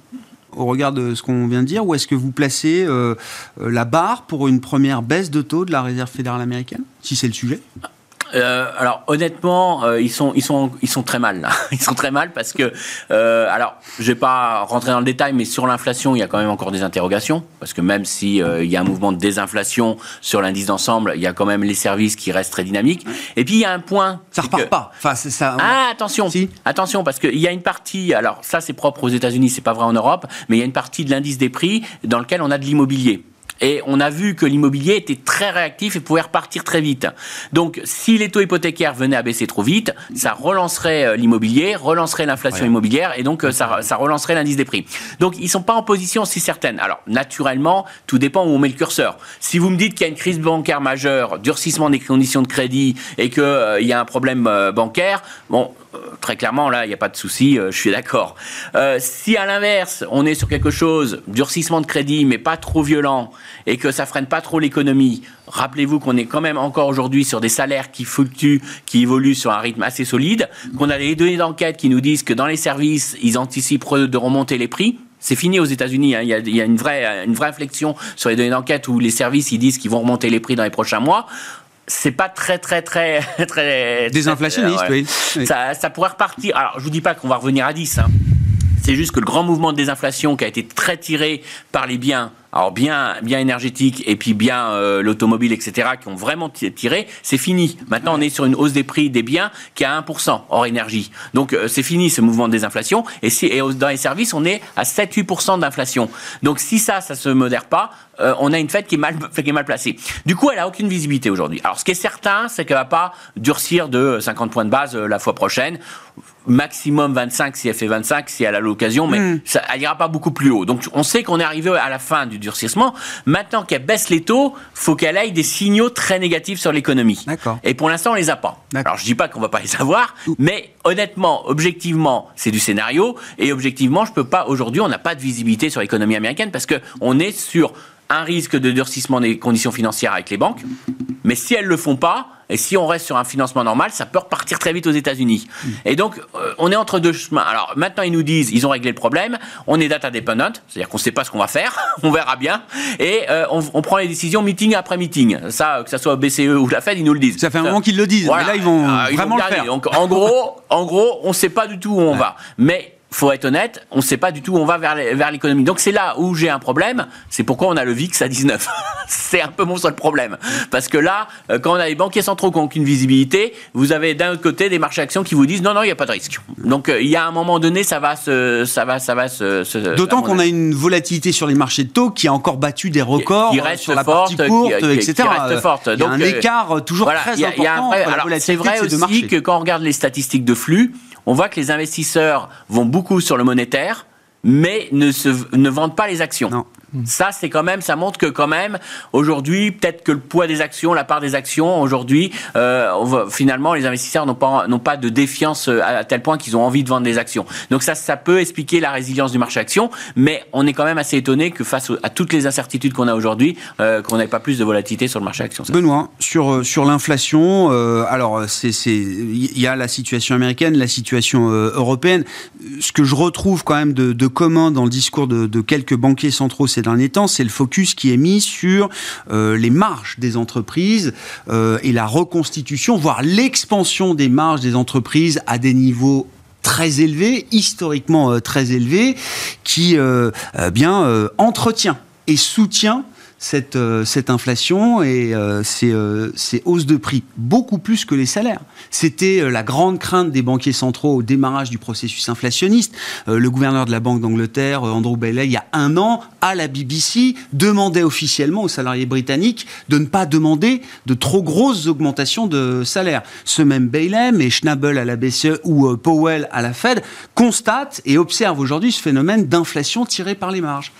Au regard de ce qu'on vient de dire, où est-ce que vous placez euh, la barre pour une première baisse de taux de la Réserve fédérale américaine, si c'est le sujet? Euh, alors honnêtement, euh, ils sont ils sont ils sont très mal là. Ils sont très mal parce que euh, alors je vais pas rentrer dans le détail, mais sur l'inflation, il y a quand même encore des interrogations parce que même si il y a un mouvement de désinflation sur l'indice d'ensemble, il y a quand même les services qui restent très dynamiques. Et puis il y a un point. Ça repart pas. Enfin c'est ça. Ah attention, attention parce qu'il y a une partie. Alors ça c'est propre aux États-Unis, c'est pas vrai en Europe, mais il y a une partie de l'indice des prix dans lequel on a de l'immobilier. Et on a vu que l'immobilier était très réactif et pouvait repartir très vite. Donc, si les taux hypothécaires venaient à baisser trop vite, ça relancerait euh, l'immobilier, relancerait l'inflation immobilière et donc euh, ça, ça relancerait l'indice des prix. Donc, ils sont pas en position si certaine. Alors, naturellement, tout dépend où on met le curseur. Si vous me dites qu'il y a une crise bancaire majeure, durcissement des conditions de crédit et qu'il euh, y a un problème bancaire, bon, très clairement, là, il n'y a pas de souci, je suis d'accord. si à l'inverse, on est sur quelque chose, durcissement de crédit, mais pas trop violent, et que ça freine pas trop l'économie, rappelez-vous qu'on est quand même encore aujourd'hui sur des salaires qui fluctuent, qui évoluent sur un rythme assez solide, qu'on a des données d'enquête qui nous disent que dans les services, ils anticipent de remonter les prix. C'est fini aux États-Unis. Hein. Il, y a, une vraie, une vraie réflexion sur les données d'enquête où les services ils disent qu'ils vont remonter les prix dans les prochains mois c'est pas très très très très désinflationniste, oui. Ça, ça, pourrait repartir. Alors je vous dis pas qu'on va revenir à 10. Hein. C'est juste que le grand mouvement de désinflation qui a été très tiré par les biens alors bien, bien énergétique et puis bien euh, l'automobile, etc., qui ont vraiment tiré, c'est fini. Maintenant, on est sur une hausse des prix des biens qui est à 1% hors énergie. Donc euh, c'est fini ce mouvement de désinflation. Et, si, et dans les services, on est à 7-8% d'inflation. Donc si ça, ça se modère pas, euh, on a une fête qui est mal, qui est mal placée. Du coup, elle a aucune visibilité aujourd'hui. Alors ce qui est certain, c'est qu'elle va pas durcir de 50 points de base la fois prochaine maximum 25 si elle fait 25 si elle a l'occasion, mais hmm. ça, elle ira pas beaucoup plus haut. Donc on sait qu'on est arrivé à la fin du durcissement. Maintenant qu'elle baisse les taux, faut qu'elle aille des signaux très négatifs sur l'économie. Et pour l'instant, on les a pas. Alors je dis pas qu'on va pas les avoir, mais honnêtement, objectivement, c'est du scénario et objectivement, je peux pas aujourd'hui, on n'a pas de visibilité sur l'économie américaine parce que on est sur un risque de durcissement des conditions financières avec les banques. Mais si elles le font pas, et si on reste sur un financement normal, ça peut repartir très vite aux États-Unis. Mm. Et donc, euh, on est entre deux chemins. Alors, maintenant, ils nous disent, ils ont réglé le problème. On est data dependent, c'est-à-dire qu'on ne sait pas ce qu'on va faire. on verra bien. Et euh, on, prend les décisions meeting après meeting. Ça, que ce soit BCE ou la Fed, ils nous le disent. Ça fait un moment qu'ils le disent. Mais là, ils vont euh, vraiment le faire. Donc, en gros, en gros, on ne sait pas du tout où on va. Mais faut être honnête, on ne sait pas du tout où on va vers l'économie. Donc c'est là où j'ai un problème. C'est pourquoi on a le VIX à 19. c'est un peu mon seul problème. Parce que là, euh, quand on a les banquiers centraux qui n'ont aucune visibilité, vous avez d'un autre côté des marchés actions qui vous disent non, non, il n'y a pas de risque. Donc euh, il y a un moment donné, ça va se. Ça va, ça va se, D'autant qu'on a une volatilité sur les marchés de taux qui a encore battu des records qui, reste sur la forte, partie courte, etc. Qui reste forte. Il y a un euh, écart toujours très important. C'est vrai aussi que quand on regarde les statistiques de flux, on voit que les investisseurs vont beaucoup sur le monétaire, mais ne, vendent pas les actions. Mm. Ça, c'est quand même, ça montre que quand même, aujourd'hui, peut-être que le poids des actions, la part des actions, aujourd'hui, euh, finalement, les investisseurs n'ont pas, de défiance euh, à, tel point qu'ils ont envie de vendre des actions. Donc ça, ça peut expliquer la résilience du marché action, mais on est quand même assez étonné que face à toutes les incertitudes qu'on a aujourd'hui, euh, qu'on n'ait pas plus de volatilité sur le marché action. Benoît, sur l'inflation, alors il y a la situation américaine, la situation européenne. Ce que je retrouve quand même de, commun dans le discours de, quelques banquiers centraux, derniers c'est le focus qui est mis sur euh, les marges des entreprises euh, et la reconstitution, voire l'expansion des marges des entreprises à des niveaux très élevés, historiquement euh, très élevés, qui entretient et soutient cette, euh, cette inflation et euh, ces, euh, ces, hausses de prix, beaucoup plus que les salaires. C'était la grande crainte des banquiers centraux au démarrage du processus inflationniste. le gouverneur de la Banque d'Angleterre, Andrew Bailey, il y a un an, à la BBC, demandait officiellement aux salariés britanniques de ne pas demander de trop grosses augmentations de salaire. Ce même Bailey, mais Schnabel à la BCE ou Powell à la Fed, constate et observe aujourd'hui ce phénomène d'inflation tiré par les marges.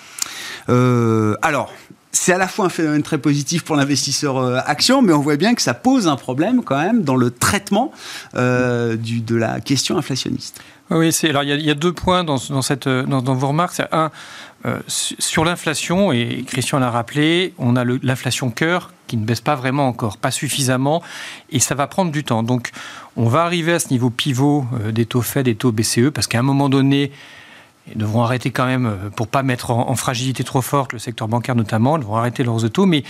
alors, c'est à la fois un phénomène très positif pour l'investisseur euh, action, mais on voit bien que ça pose un problème quand même dans le traitement euh, de la question inflationniste. Oui, alors il y, a, deux points dans, cette, dans, vos remarques. Un, euh, sur l'inflation, et Christian l'a rappelé, on a l'inflation cœur qui ne baisse pas vraiment encore, pas suffisamment, et ça va prendre du temps. Donc on va arriver à ce niveau pivot des taux Fed, des taux BCE, parce qu'à un moment donné, ils devront arrêter quand même, euh, pour pas mettre en, fragilité trop forte le secteur bancaire notamment, ils devront arrêter leurs taux, mais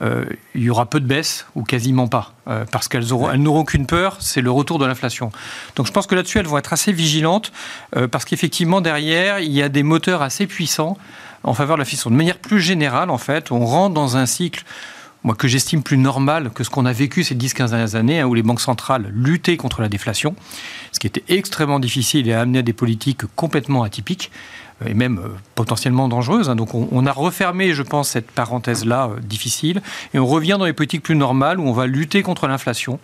euh, il y aura peu de baisse ou quasiment pas, euh, parce qu'elles elles n'auront qu'une peur, c'est le retour de l'inflation. Donc je pense que là-dessus, elles vont être assez vigilantes, euh, parce qu'effectivement, derrière, il y a des moteurs assez puissants en faveur de la fission. De manière plus générale, en fait, on rentre dans un cycle moi, que j'estime plus normal que ce qu'on a vécu ces 10-15 dernières années, hein, où les banques centrales luttaient contre la déflation, qui était extrêmement difficile et a amené à des politiques complètement atypiques et même euh, potentiellement dangereuse. Hein. Donc on, a refermé, je pense, cette parenthèse-là euh, difficile, et on revient dans les politiques plus normales où on va lutter contre l'inflation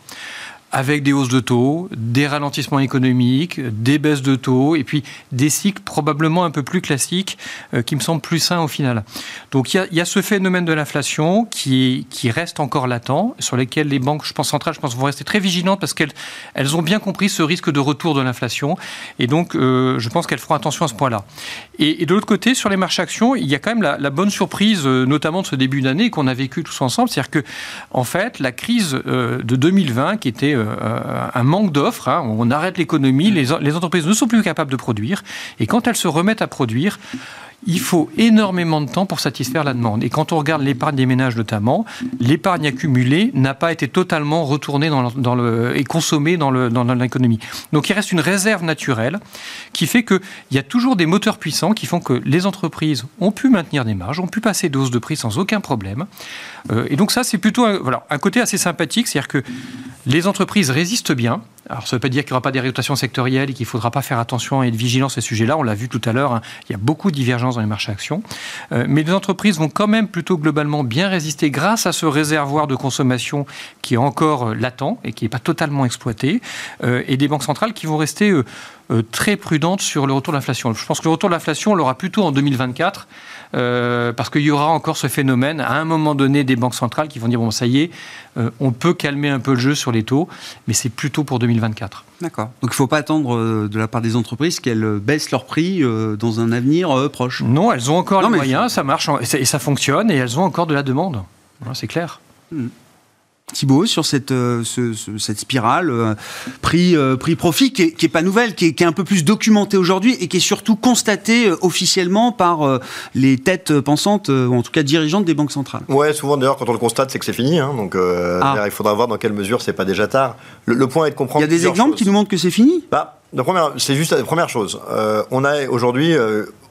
avec des hausses de taux, des ralentissements économiques, des baisses de taux, et puis des cycles probablement un peu plus classiques euh, qui me semblent plus sains au final. Donc il y a, ce phénomène de l'inflation qui, qui reste encore latent, sur lequel les banques, je pense centrales, je pense, vont rester très vigilantes parce qu'elles elles ont bien compris ce risque de retour de l'inflation, et donc euh, je pense qu'elles feront attention à ce point-là. Et, de l'autre côté, sur les marchés actions, il y a quand même la, bonne surprise, euh, notamment de ce début d'année qu'on a vécu tous ensemble, c'est-à-dire que en fait la crise de 2020 qui était un manque d'offres. Hein. on arrête l'économie, les, les entreprises ne sont plus capables de produire. Et quand elles se remettent à produire, il faut énormément de temps pour satisfaire la demande. Et quand on regarde l'épargne des ménages notamment, l'épargne accumulée n'a pas été totalement retournée dans et consommée dans l'économie. Donc il reste une réserve naturelle qui fait qu'il y a toujours des moteurs puissants qui font que les entreprises ont pu maintenir des marges, ont pu passer doses de prix sans aucun problème. Euh, et donc ça, c'est plutôt voilà, un côté assez sympathique, c'est-à-dire que les entreprises résistent bien, alors, ça ne veut pas dire qu'il n'y aura pas des rotations sectorielles et qu'il ne faudra pas faire attention et être vigilant à ces sujets-là. On l'a vu tout à l'heure, hein. il y a beaucoup de divergences dans les marchés actions. Euh, mais les entreprises vont quand même plutôt globalement bien résister grâce à ce réservoir de consommation qui est encore euh, latent et qui n'est pas totalement exploité. Euh, et des banques centrales qui vont rester très prudentes sur le retour de l'inflation. Je pense que le retour de l'inflation, on l'aura plutôt en 2024. Parce qu'il y aura encore ce phénomène à un moment donné des banques centrales qui vont dire bon ça y est, on peut calmer un peu le jeu sur les taux, mais c'est plutôt pour 2024. D'accord. Donc il ne faut pas attendre euh, de la part des entreprises qu'elles euh, baissent leur prix euh, dans un avenir proche. Non, elles ont encore les moyens, ça marche et ça fonctionne et elles ont encore de la demande. C'est clair. Hmm. Thibault sur cette, euh, cette spirale euh, prix, euh, prix profit qui est, pas nouvelle, qui est, un peu plus documentée aujourd'hui et qui est surtout constatée officiellement par les têtes pensantes ou en tout cas dirigeantes des banques centrales. Ouais, souvent d'ailleurs quand on le constate c'est que c'est fini, hein, donc ah. il faudra voir dans quelle mesure c'est pas déjà tard. Le, point est de comprendre. Il y a des exemples qui nous montrent que c'est fini? Bah, c'est juste la première chose. on a aujourd'hui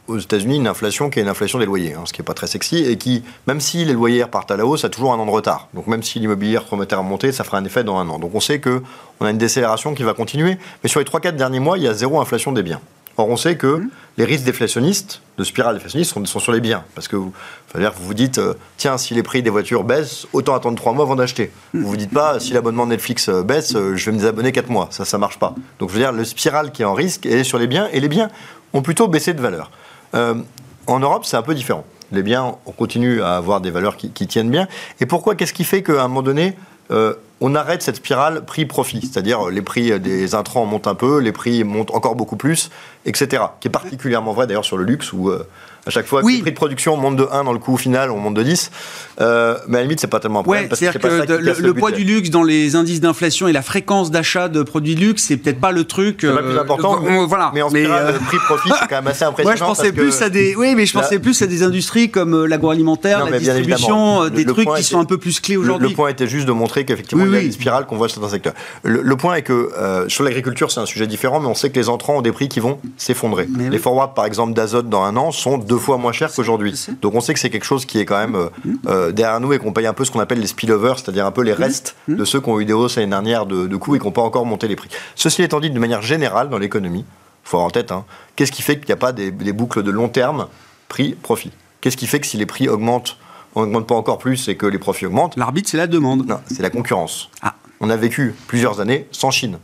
aux États-Unis une inflation qui est une inflation des loyers, hein, ce qui n'est pas très sexy, et qui, même si les loyers repartent à la hausse, a toujours un an de retard. Donc même si l'immobilier remettait à remonter, ça fera un effet dans un an. Donc on sait qu'on a une décélération qui va continuer, mais sur les 3-4 derniers mois, il y a zéro inflation des biens. Or, on sait que mmh. les risques déflationnistes, de spirale déflationniste, sont, sont sur les biens. Parce que vous vous, vous dites, euh, tiens, si les prix des voitures baissent, autant attendre 3 mois avant d'acheter. Mmh. Vous vous dites pas, si l'abonnement Netflix euh, baisse, euh, je vais me désabonner 4 mois. Ça, ça marche pas. Donc, je veux dire, le spirale qui est en risque est sur les biens, et les biens ont plutôt baissé de valeur. En Europe, c'est un peu différent. Les biens, on continue à avoir des valeurs qui, tiennent bien. Et pourquoi Qu'est-ce qui fait qu'à un moment donné, euh, on arrête cette spirale prix-profit C'est-à-dire les prix des intrants montent un peu, les prix montent encore beaucoup plus, etc. Qui est particulièrement vrai d'ailleurs sur le luxe où euh, à chaque fois que le prix de production monte de 1 dans le coût final, on monte de 10. Euh, mais à la limite, c'est pas tellement un problème. c'est-à-dire que, le, poids du luxe dans les indices d'inflation et la fréquence d'achat de produits de luxe, c'est peut-être pas le truc. C'est pas plus euh, important. mais, voilà. Mais en spirale, le prix-profit, c'est quand même assez impressionnant. Moi, je pensais plus à des. Oui, mais je pensais plus à des industries comme l'agroalimentaire, la distribution, des trucs qui sont un peu plus clés aujourd'hui. Le, point était juste de montrer qu'effectivement, il y a une spirale qu'on voit dans certains secteurs. Le, point est que sur l'agriculture, c'est un sujet différent, mais on sait que les entrants ont des prix qui vont s'effondrer. Les forwards, par exemple, d'azote dans un an sont deux fois moins chers qu'aujourd'hui. Donc on sait que c'est quelque chose qui est quand même euh, mmh. euh, derrière nous et qu'on paye un peu ce qu'on appelle les spillovers, c'est-à-dire un peu les mmh. restes mmh. de ceux qui ont eu des hausses l'année dernière de, de coûts et qui n'ont pas encore monté les prix. Ceci étant dit, de manière générale dans l'économie, il faut avoir en tête, hein, qu'est-ce qui fait qu'il n'y a pas des, boucles de long terme prix-profit? Qu'est-ce qui fait que si les prix augmentent, on n'augmente pas encore plus et que les profits augmentent? L'arbitre, c'est la demande. Non, c'est la concurrence. Ah. On a vécu plusieurs années sans Chine.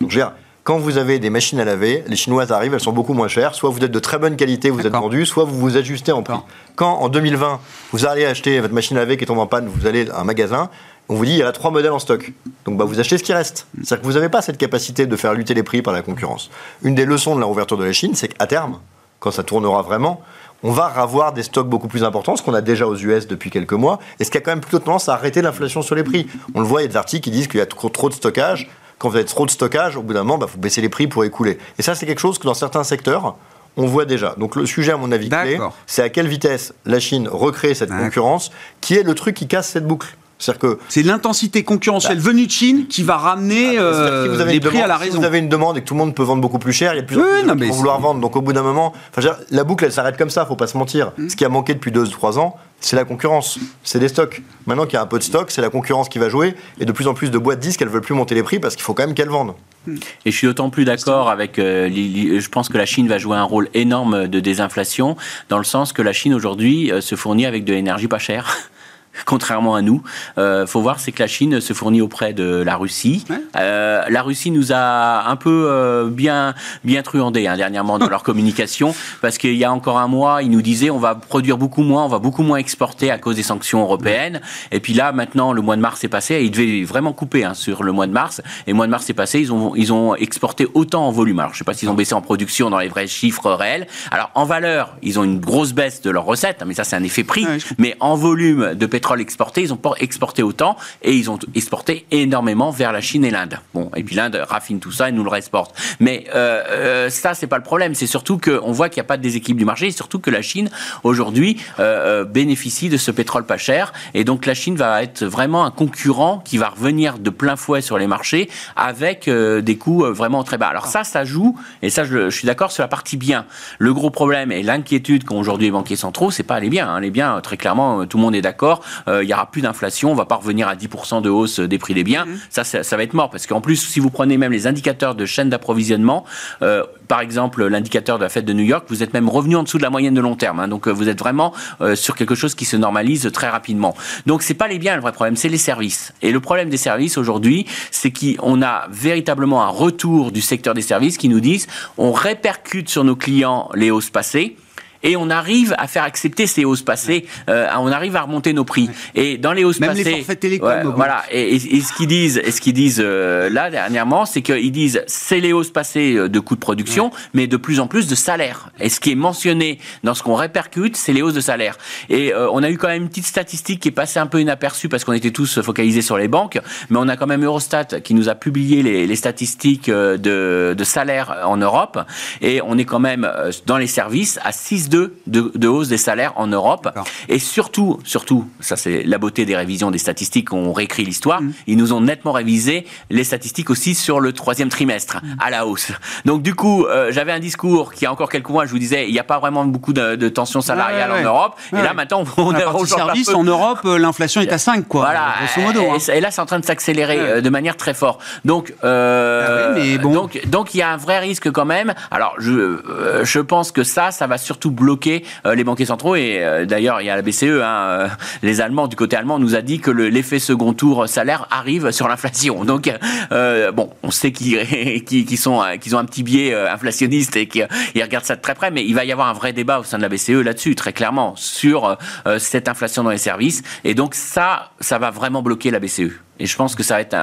Donc, je veux dire, quand vous avez des machines à laver, les chinoises arrivent, elles sont beaucoup moins chères. Soit vous êtes de très bonne qualité, vous êtes vendu, soit vous vous ajustez en prix. Quand en 2020, vous allez acheter votre machine à laver qui tombe en panne, vous allez à un magasin, on vous dit il y a trois modèles en stock. Donc bah, vous achetez ce qui reste. C'est-à-dire que vous n'avez pas cette capacité de faire lutter les prix par la concurrence. Une des leçons de la ouverture de la Chine, c'est qu'à terme, quand ça tournera vraiment, on va avoir des stocks beaucoup plus importants, ce qu'on a déjà aux US depuis quelques mois, et ce qui a quand même plutôt tendance à arrêter l'inflation sur les prix. On le voit, il y a des articles qui disent qu'il y a trop de stockage quand vous avez trop de stockage, au bout d'un moment, il bah, faut baisser les prix pour écouler. Et ça, c'est quelque chose que dans certains secteurs, on voit déjà. Donc le sujet, à mon avis, clé, c'est à quelle vitesse la Chine recrée cette concurrence, qui est le truc qui casse cette boucle. C'est-à-dire que c'est l'intensité concurrentielle venue de Chine qui va ramener ah, euh, les prix à la raison. Si vous avez une demande et que tout le monde peut vendre beaucoup plus cher, il y a plusieurs oui, qui vont vouloir vendre. Donc au bout d'un moment, la boucle elle s'arrête comme ça, faut pas se mentir. Hmm. Ce qui a manqué depuis 2-3 ans, c'est la concurrence, c'est des stocks. Maintenant qu'il y a un peu de stock, c'est la concurrence qui va jouer et de plus en plus de boîtes disent qu'elles veulent plus monter les prix parce qu'il faut quand même qu'elles vendent. Hmm. Et je suis d'autant plus d'accord avec. Euh, je pense que la Chine va jouer un rôle énorme de désinflation dans le sens que la Chine aujourd'hui euh, se fournit avec de l'énergie pas chère. contrairement à nous. Euh, faut voir, c'est que la Chine se fournit auprès de la Russie. Euh, la Russie nous a un peu euh, bien bien truandé hein, dernièrement dans leur communication, parce qu'il y a encore un mois, ils nous disaient on va produire beaucoup moins, on va beaucoup moins exporter à cause des sanctions européennes. Et puis là, maintenant, le mois de mars est passé, et ils devaient vraiment couper hein, sur le mois de mars. Et le mois de mars est passé, ils ont ils ont exporté autant en volume. Alors je sais pas s'ils ont baissé en production dans les vrais chiffres réels. Alors en valeur, ils ont une grosse baisse de leurs recettes, mais ça c'est un effet prix. mais en volume de pétrole exporté, ils ont exporté autant et ils ont exporté énormément vers la Chine et l'Inde. Bon, et puis l'Inde raffine tout ça et nous le exporte. Mais euh, euh, ça, c'est pas le problème. C'est surtout qu'on voit qu'il n'y a pas de déséquilibre du marché et surtout que la Chine, aujourd'hui, euh, euh, bénéficie de ce pétrole pas cher. Et donc la Chine va être vraiment un concurrent qui va revenir de plein fouet sur les marchés avec des coûts vraiment très bas. Alors ça, ça joue, et ça, je, suis d'accord sur la partie bien. Le gros problème et l'inquiétude qu'ont aujourd'hui les banquiers centraux, c'est pas les biens. Hein. Les biens, très clairement, tout le monde est d'accord il n'y aura plus d'inflation, on va pas revenir à 10% de hausse des prix des biens. Mhm. Ça, ça, va être mort parce qu'en plus, si vous prenez même les indicateurs de chaîne d'approvisionnement, euh, par exemple l'indicateur de la fête de New York, vous êtes même revenu en dessous de la moyenne de long terme. Hein. donc euh, vous êtes vraiment sur quelque chose qui se normalise très rapidement. Donc c'est pas les biens le vrai problème, c'est les services. Et le problème des services aujourd'hui, c'est qu'on a véritablement un retour du secteur des services qui nous disent on répercute sur nos clients les hausses passées et on arrive à faire accepter ces hausses passées, euh, on arrive à remonter nos prix. Et dans les hausses Même passées, les forfaits télécom, voilà. Et, ce qu'ils disent, et ce qu'ils disent euh, là dernièrement, c'est qu'ils disent c'est les hausses passées euh, de coûts de production, mais de plus en plus de salaires. Et ce qui est mentionné dans ce qu'on répercute, c'est les hausses de salaire. Et on a eu quand même une petite statistique qui est passée un peu inaperçue parce qu'on était tous focalisés sur les banques, mais on a quand même Eurostat qui nous a publié les, les statistiques de, de salaire en Europe, et on est quand même dans les services à 6 de, de, hausse des salaires en Europe. Et surtout, surtout, ça c'est la beauté des révisions des statistiques, on réécrit l'histoire, mm. ils nous ont nettement révisé les statistiques aussi sur le troisième trimestre, mm. à la hausse. Donc du coup, euh, j'avais un discours qui, a encore quelques mois, je vous disais, il n'y a pas vraiment beaucoup de, de tension salariale en Europe. Et là, maintenant, on est au service en Europe, euh, l'inflation est à 5, quoi. Voilà. modo. Hein. Et, là, c'est en train de s'accélérer euh, de manière très forte. Donc, ah mais bon. donc, donc, il y a un vrai risque quand même. Alors, je, je pense que ça, ça va surtout bloquer euh, les banquiers centraux. Et euh, d'ailleurs, il y a la BCE, hein, euh, les Allemands, du côté allemand, nous a dit que l'effet second tour salaire arrive sur l'inflation. Donc, bon, on sait qu'ils sont, qu'ils ont un petit biais inflationniste et qu'ils regardent ça de très près, mais il va y avoir un vrai débat au sein de la BCE là-dessus, très clairement, sur cette inflation dans les services. Et donc, ça, ça va vraiment bloquer la BCE. Et je pense que ça va être.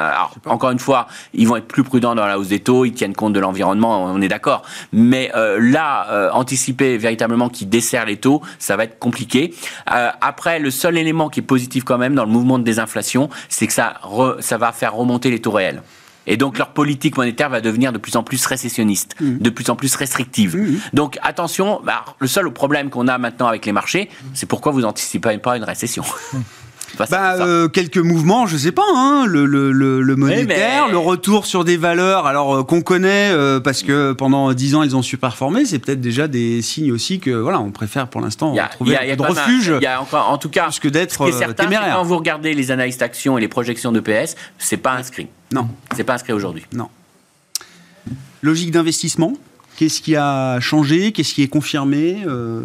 encore une fois, ils vont être plus prudents dans la hausse des taux, ils tiennent compte de l'environnement, on est d'accord. Mais euh, là, euh, anticiper véritablement qui dessert les taux, ça va être compliqué. Euh, après, le seul élément qui est positif quand même dans le mouvement de désinflation, c'est que ça, ça va faire remonter les taux réels. Et donc leur politique monétaire va devenir de plus en plus récessionniste, mmh. de plus en plus restrictive. Mmh. Donc attention, bah, le seul problème qu'on a maintenant avec les marchés, c'est pourquoi vous anticipez pas une récession. Mmh. Bah, euh, quelques mouvements, je sais pas, hein, le, le, le, monétaire, le retour sur des valeurs, alors euh, qu'on connaît euh, parce que pendant dix ans ils ont su performer, c'est peut-être déjà des signes aussi que voilà, on préfère pour l'instant trouver un refuge. Il y a encore, en tout cas, que d'être téméraire. Quand vous regardez les analyses d'actions et les projections de PS, c'est pas inscrit. Non, c'est pas inscrit aujourd'hui. Non. Logique d'investissement Qu'est-ce qui a changé? Qu'est-ce qui est confirmé? Euh,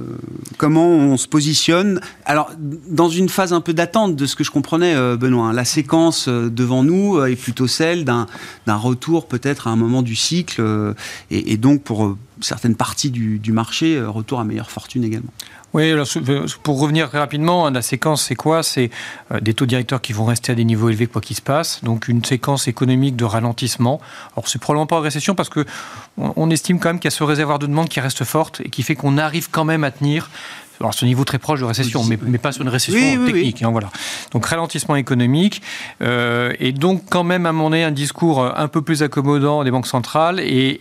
Comment on se positionne? Alors, dans une phase un peu d'attente de ce que je comprenais, euh, Benoît, hein, la séquence euh, devant nous est plutôt celle d'un retour peut-être à un moment du cycle, et, donc pour certaines parties du, du marché, retour à meilleure fortune également. Oui, pour revenir rapidement, la séquence, c'est quoi? C'est euh, des taux directeurs qui vont rester à des niveaux élevés quoi qu'il se passe. Donc une séquence économique de ralentissement. Alors c'est probablement pas en récession parce que on estime quand même qu'il y a ce réservoir de demande qui reste forte et qui fait qu'on arrive quand même à tenir alors ce niveau très proche de récession, mais, mais pas sur une récession technique. Hein, voilà. Donc ralentissement économique euh, et donc quand même à mon avis un discours un peu plus accommodant des banques centrales et,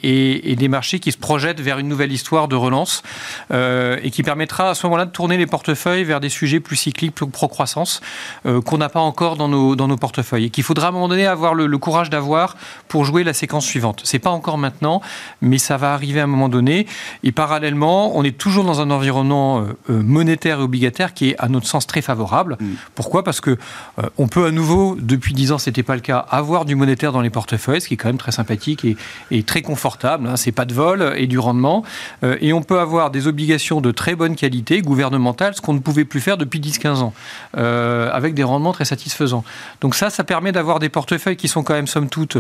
et, des marchés qui se projettent vers une nouvelle histoire de relance euh, et qui permettra à ce moment-là de tourner les portefeuilles vers des sujets plus cycliques, plus pro-croissance euh, qu'on n'a pas encore dans nos, dans nos portefeuilles et qu'il faudra à un moment donné avoir le, le courage d'avoir pour jouer la séquence suivante. C'est pas encore maintenant, mais ça va arriver à un moment donné. Et parallèlement, on est toujours dans un environnement euh, euh, monétaire et obligataire qui est, à notre sens, très favorable. Mm. Pourquoi? Parce que euh, on peut à nouveau, depuis 10 ans, c'était pas le cas, avoir du monétaire dans les portefeuilles, ce qui est quand même très sympathique et, très confortable. Hein. C'est pas de vol et du rendement. et on peut avoir des obligations de très bonne qualité, gouvernementales, ce qu'on ne pouvait plus faire depuis 10-15 ans, avec des rendements très satisfaisants. Donc ça, ça permet d'avoir des portefeuilles qui sont quand même, somme toute,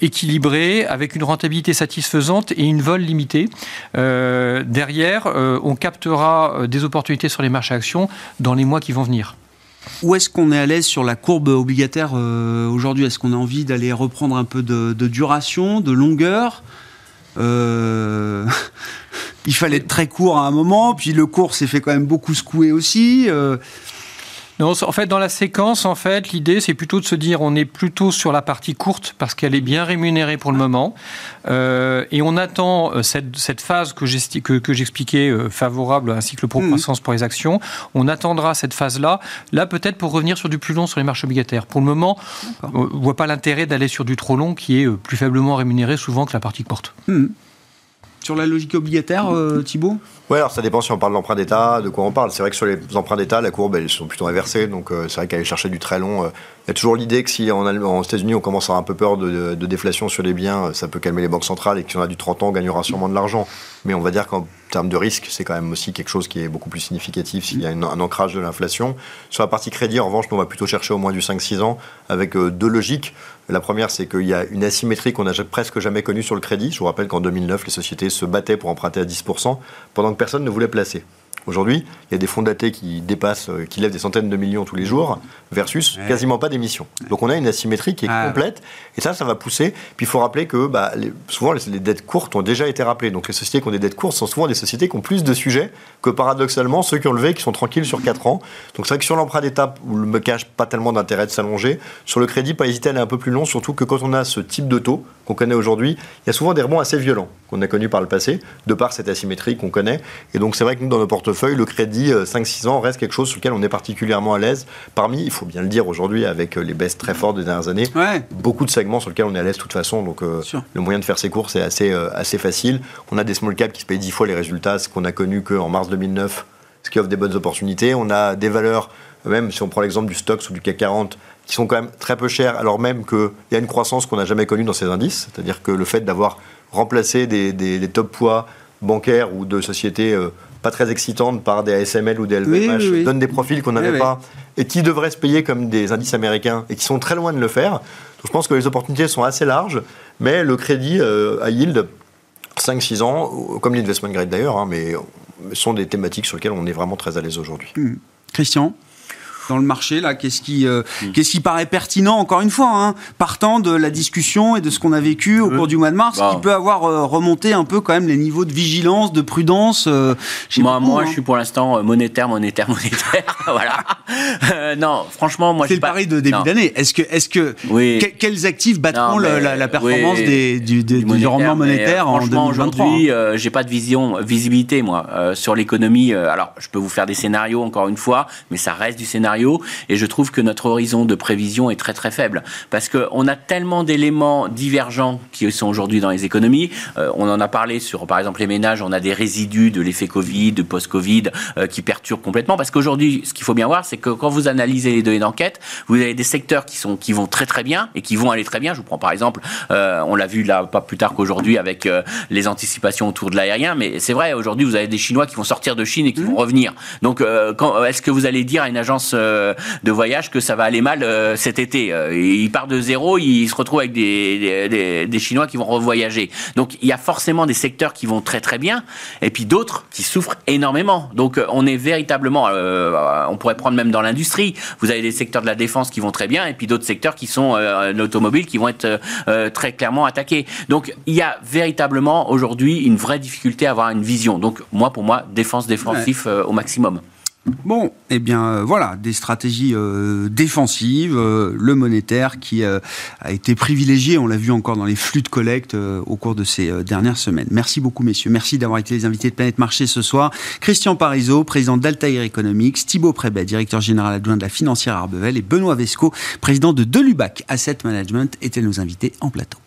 équilibrés, avec une rentabilité satisfaisante et une vol limitée. Euh, derrière, euh, on captera euh, des opportunités sur les marchés actions dans les mois qui vont venir. Où est-ce qu'on est à l'aise sur la courbe obligataire aujourd'hui? Est-ce qu'on a envie d'aller reprendre un peu de, duration, de longueur? Il fallait être très court à un moment, puis le cours s'est fait quand même beaucoup secouer aussi. Non, en fait, dans la séquence, en fait, l'idée, c'est plutôt de se dire, on est plutôt sur la partie courte parce qu'elle est bien rémunérée pour le moment, euh, et on attend euh, cette, cette phase que j'expliquais euh, favorable à un cycle pro-croissance mmh. pour les actions. On attendra cette phase-là, là, peut-être pour revenir sur du plus long sur les marchés obligataires. Pour le moment, on ne voit pas l'intérêt d'aller sur du trop long qui est plus faiblement rémunéré souvent que la partie courte. Mmh. Sur la logique obligataire, euh, Thibault Oui, alors ça dépend si on parle d'emprunt d'État, de quoi on parle. C'est vrai que sur les emprunts d'État, la courbe, elles sont plutôt inversées. Donc euh, c'est vrai qu'aller chercher du très long, euh, il y a toujours l'idée que si en, États-Unis, on commence à avoir un peu peur de, déflation sur les biens, ça peut calmer les banques centrales et que si on a du 30 ans, on gagnera sûrement de l'argent. Mais on va dire qu'en termes de risque, c'est quand même aussi quelque chose qui est beaucoup plus significatif s'il y a un ancrage de l'inflation. Sur la partie crédit, en revanche, on va plutôt chercher au moins du 5-6 ans avec deux logiques. La première, c'est qu'il y a une asymétrie qu'on n'a presque jamais connue sur le crédit. Je vous rappelle qu'en 2009, les sociétés se battaient pour emprunter à 10%, pendant que personne ne voulait placer. Aujourd'hui, il y a des fonds datés qui dépassent, euh, qui lèvent des centaines de millions tous les jours, versus quasiment pas d'émissions. Donc on a une asymétrie qui est ah. complète, et ça, ça va pousser. Puis il faut rappeler que bah, souvent les, dettes courtes ont déjà été rappelées. Donc les sociétés qui ont des dettes courtes sont souvent des sociétés qui ont plus de sujets que paradoxalement ceux qui ont levé qui sont tranquilles sur 4 ans. Donc c'est vrai que sur l'emprunt d'État, où le me cache pas tellement d'intérêt de s'allonger. Sur le crédit, pas hésiter à aller un peu plus long, surtout que quand on a ce type de taux qu'on connaît aujourd'hui, il y a souvent des rebonds assez violents qu'on a connus par le passé, de par cette asymétrie qu'on connaît. Et donc c'est vrai que nous, dans nos portefeuilles, le crédit 5-6 euh, ans reste quelque chose sur lequel on est particulièrement à l'aise. Parmi, il faut bien le dire aujourd'hui, avec euh, les baisses très fortes des dernières années, beaucoup de segments sur lesquels on est à l'aise de toute façon. Donc euh, le moyen de faire ses courses est assez, assez facile. On a des small caps qui se payent 10 fois les résultats, ce qu'on a connu qu'en mars 2009, ce qui offre des bonnes opportunités. On a des valeurs, même si on prend l'exemple du Stock ou du CAC 40, qui sont quand même très peu chères, alors même qu'il y a une croissance qu'on n'a jamais connue dans ces indices. C'est-à-dire que le fait d'avoir remplacé des, des, top poids bancaires ou de sociétés pas très excitantes par des ASML ou des LVMH, donnent des profils qu'on n'avait pas et qui devraient se payer comme des indices américains et qui sont très loin de le faire. Donc je pense que les opportunités sont assez larges, mais le crédit euh, à yield, 5-6 ans, comme l'investment grade d'ailleurs, hein, mais sont des thématiques sur lesquelles on est vraiment très à l'aise aujourd'hui. Hmm. Christian? Dans le marché là Qu'est-ce qui, euh, hmm. qu'est-ce qui paraît pertinent encore une fois, hein, partant de la discussion et de ce qu'on a vécu au cours du mois de mars, bah. qui peut avoir euh, remonté un peu quand même les niveaux de vigilance, de prudence. Euh, moi, moi, je hein. suis pour l'instant monétaire, monétaire, monétaire. voilà. non, franchement, moi, c'est le pari de début d'année. Est-ce que, est-ce que quels actifs battront la, performance des, du, du, rendement monétaire en 2023 Aujourd'hui, j'ai pas de vision, visibilité moi sur l'économie. alors, je peux vous faire des scénarios encore une fois, mais ça reste du scénario et je trouve que notre horizon de prévision est très très faible parce qu'on a tellement d'éléments divergents qui sont aujourd'hui dans les économies. Euh, on en a parlé sur, par exemple, les ménages, on a des résidus de l'effet Covid, de post-Covid euh, qui perturbent complètement parce qu'aujourd'hui, ce qu'il faut bien voir, c'est que quand vous analysez les données d'enquête, vous avez des secteurs qui, sont, qui vont très très bien et qui vont aller très bien. Je vous prends par exemple, euh, on l'a vu là pas plus tard qu'aujourd'hui avec les anticipations autour de l'aérien, mais c'est vrai, aujourd'hui, vous avez des Chinois qui vont sortir de Chine et qui mmh. vont revenir. Donc, est-ce que vous allez dire à une agence de voyage que ça va aller mal cet été. il part de zéro, il se retrouve avec des, des, Chinois qui vont revoyager. Donc il y a forcément des secteurs qui vont très très bien, et puis d'autres qui souffrent énormément. Donc on est véritablement, on pourrait prendre même dans l'industrie, vous avez des secteurs de la défense qui vont très bien, et puis d'autres secteurs qui sont l'automobile qui vont être très clairement attaqués. Donc il y a véritablement aujourd'hui une vraie difficulté à avoir une vision. Donc moi, pour moi, défense défensif euh, au maximum. Bon, eh bien euh, voilà, des stratégies euh, défensives, le monétaire qui a été privilégié, on l'a vu encore dans les flux de collecte au cours de ces dernières semaines. Merci beaucoup messieurs, merci d'avoir été les invités de Planète Marché ce soir. Christian Parizeau, président d'Altair Economics, Thibaut Prébet, directeur général adjoint de la financière Arbevel et Benoît Vesco, président de Delubac Asset Management, étaient nos invités en plateau.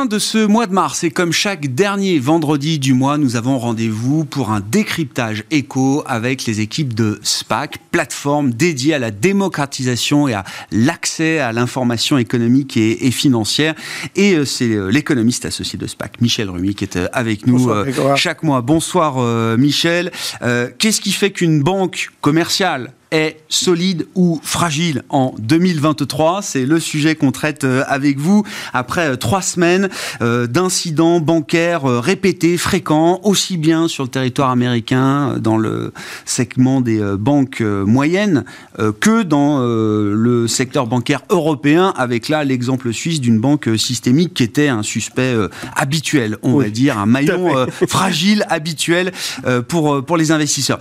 Fin de ce mois de mars et comme chaque dernier vendredi du mois, nous avons rendez-vous pour un décryptage éco avec les équipes de SPAC, plateforme dédiée à la démocratisation et à l'accès à l'information économique et, financière. Et euh, c'est euh, l'économiste associé de SPAC, Michel Rumi, qui est euh, avec nous chaque mois. Bonsoir Michel. Qu'est-ce qui fait qu'une banque commerciale est solide ou fragile en 2023 C'est le sujet qu'on traite euh, avec vous après euh, trois semaines euh, d'incidents bancaires répétés, fréquents, aussi bien sur le territoire américain, dans le segment des banques moyennes, que dans le secteur bancaire européen, avec là l'exemple suisse d'une banque systémique qui était un suspect habituel, on va dire, un maillon fragile habituel pour, pour les investisseurs.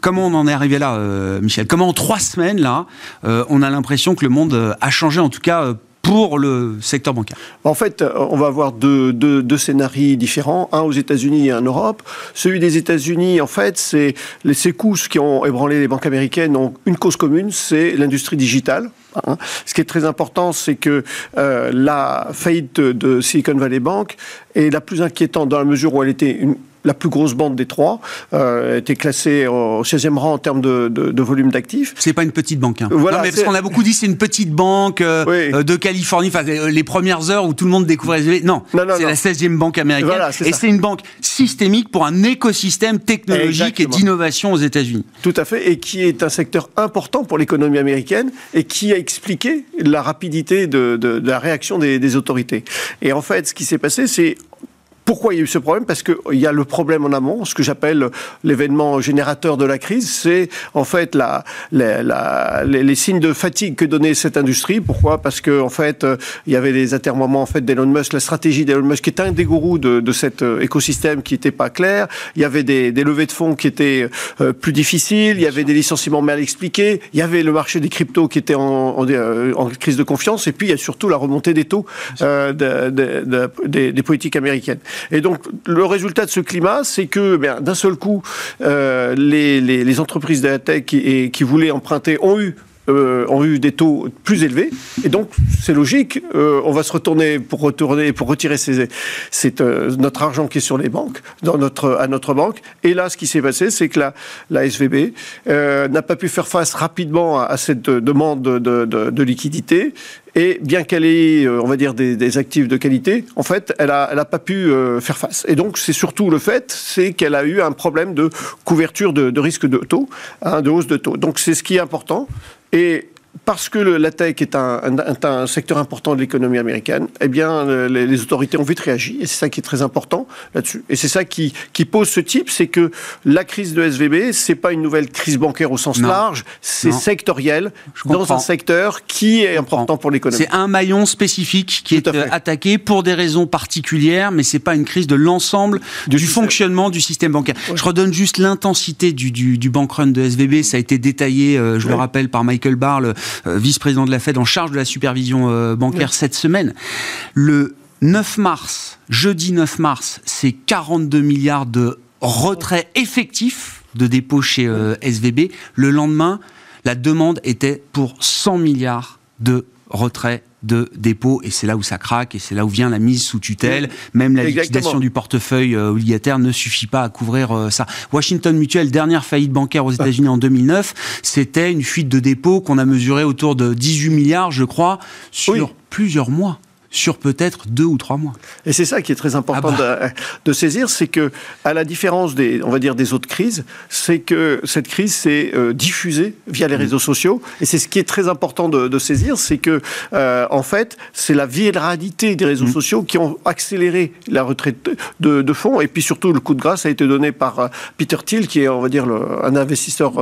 comment on en est arrivé là Michel Comment en trois semaines, là, euh, on a l'impression que le monde euh, a changé, en tout cas pour le secteur bancaire En fait, on va avoir deux, deux, scénarios différents, un aux États-Unis et un en Europe. Celui des États-Unis, en fait, c'est les secousses qui ont ébranlé les banques américaines ont une cause commune, c'est l'industrie digitale. Hein. Ce qui est très important, c'est que la faillite de Silicon Valley Bank est la plus inquiétante dans la mesure où elle était une la plus grosse banque des trois, euh, était classée au 16e rang en termes de, de, volume d'actifs. C'est pas une petite banque. Hein. Voilà, non, mais parce qu'on a beaucoup dit c'est une petite banque euh, euh, de Californie, enfin les premières heures où tout le monde découvrait. Non, non, c'est la 16e banque américaine. et c'est une banque systémique pour un écosystème technologique et d'innovation aux États-Unis. Tout à fait, et qui est un secteur important pour l'économie américaine et qui a expliqué la rapidité de, de, de la réaction des, des autorités. Et en fait, ce qui s'est passé, c'est pourquoi il y a eu ce problème? Parce qu'il y a le problème en amont, ce que j'appelle l'événement générateur de la crise, c'est en fait la, la, les, signes de fatigue que donnait cette industrie. Pourquoi? Parce que en fait, euh, il y avait des atermoiements en fait d'Elon Musk, la stratégie d'Elon Musk qui est un des gourous de, de cet euh, écosystème qui n'était pas clair. Il y avait des, des, levées de fonds qui étaient euh, plus difficiles. Il y avait des licenciements mal expliqués. Il y avait le marché des cryptos qui était en, en, en crise de confiance. Et puis il y a surtout la remontée des taux euh, de, de, des, des politiques américaines. Et donc, le résultat de ce climat, c'est que ben, d'un seul coup, euh, les, entreprises de la tech qui, voulaient emprunter ont eu euh, ont eu des taux plus élevés. Et donc, c'est logique, euh, on va se retourner pour retourner, pour retirer ces, euh, notre argent qui est sur les banques, à notre banque. Et là, ce qui s'est passé, c'est que la, la SVB n'a pas pu faire face rapidement à, cette demande de, de, de, liquidité. Et bien qu'elle ait, on va dire, des, des, actifs de qualité, en fait, elle n'a elle a pas pu faire face. Et donc, c'est surtout le fait, c'est qu'elle a eu un problème de couverture de, de risque de taux, hein, de hausse de taux. Donc, c'est ce qui est important. Et parce que le, la tech est un, un, un, secteur important de l'économie américaine, eh bien, les, les, autorités ont vite réagi, et c'est ça qui est très important là-dessus. Et c'est ça qui, qui, pose ce type, c'est que la crise de SVB, c'est pas une nouvelle crise bancaire au sens large, c'est sectoriel dans un secteur qui est important pour l'économie. C'est un maillon spécifique qui est euh, attaqué pour des raisons particulières, mais c'est pas une crise de l'ensemble du, du fonctionnement du système bancaire. Ouais. Je redonne juste l'intensité du, du, du bank run de SVB, ça a été détaillé, euh, je ouais. le rappelle, par Michael Barr, le, vice-président de la Fed en charge de la supervision euh, bancaire cette semaine. Le 9 mars, jeudi 9 mars, c'est 42 milliards de retraits effectifs de dépôts chez euh, SVB. Le lendemain, la demande était pour 100 milliards de retraits de dépôt et c'est là où ça craque et c'est là où vient la mise sous tutelle. Même la Exactement. liquidation du portefeuille euh, obligataire ne suffit pas à couvrir euh, ça. Washington Mutual, dernière faillite bancaire aux États-Unis en 2009, c'était une fuite de dépôt qu'on a mesurée autour de 18 milliards, je crois, sur oui. plusieurs mois. Sur peut-être deux ou trois mois. Et c'est ça qui est très important ah bah. de, saisir, c'est que, à la différence des, on va dire, des autres crises, c'est que cette crise s'est euh, diffusée via les réseaux sociaux. Et c'est ce qui est très important de, saisir, c'est que, euh, en fait, c'est la viralité des réseaux mmh. sociaux qui ont accéléré la retraite de, fonds. Et puis surtout, le coup de grâce a été donné par euh, Peter Thiel, qui est, on va dire, un investisseur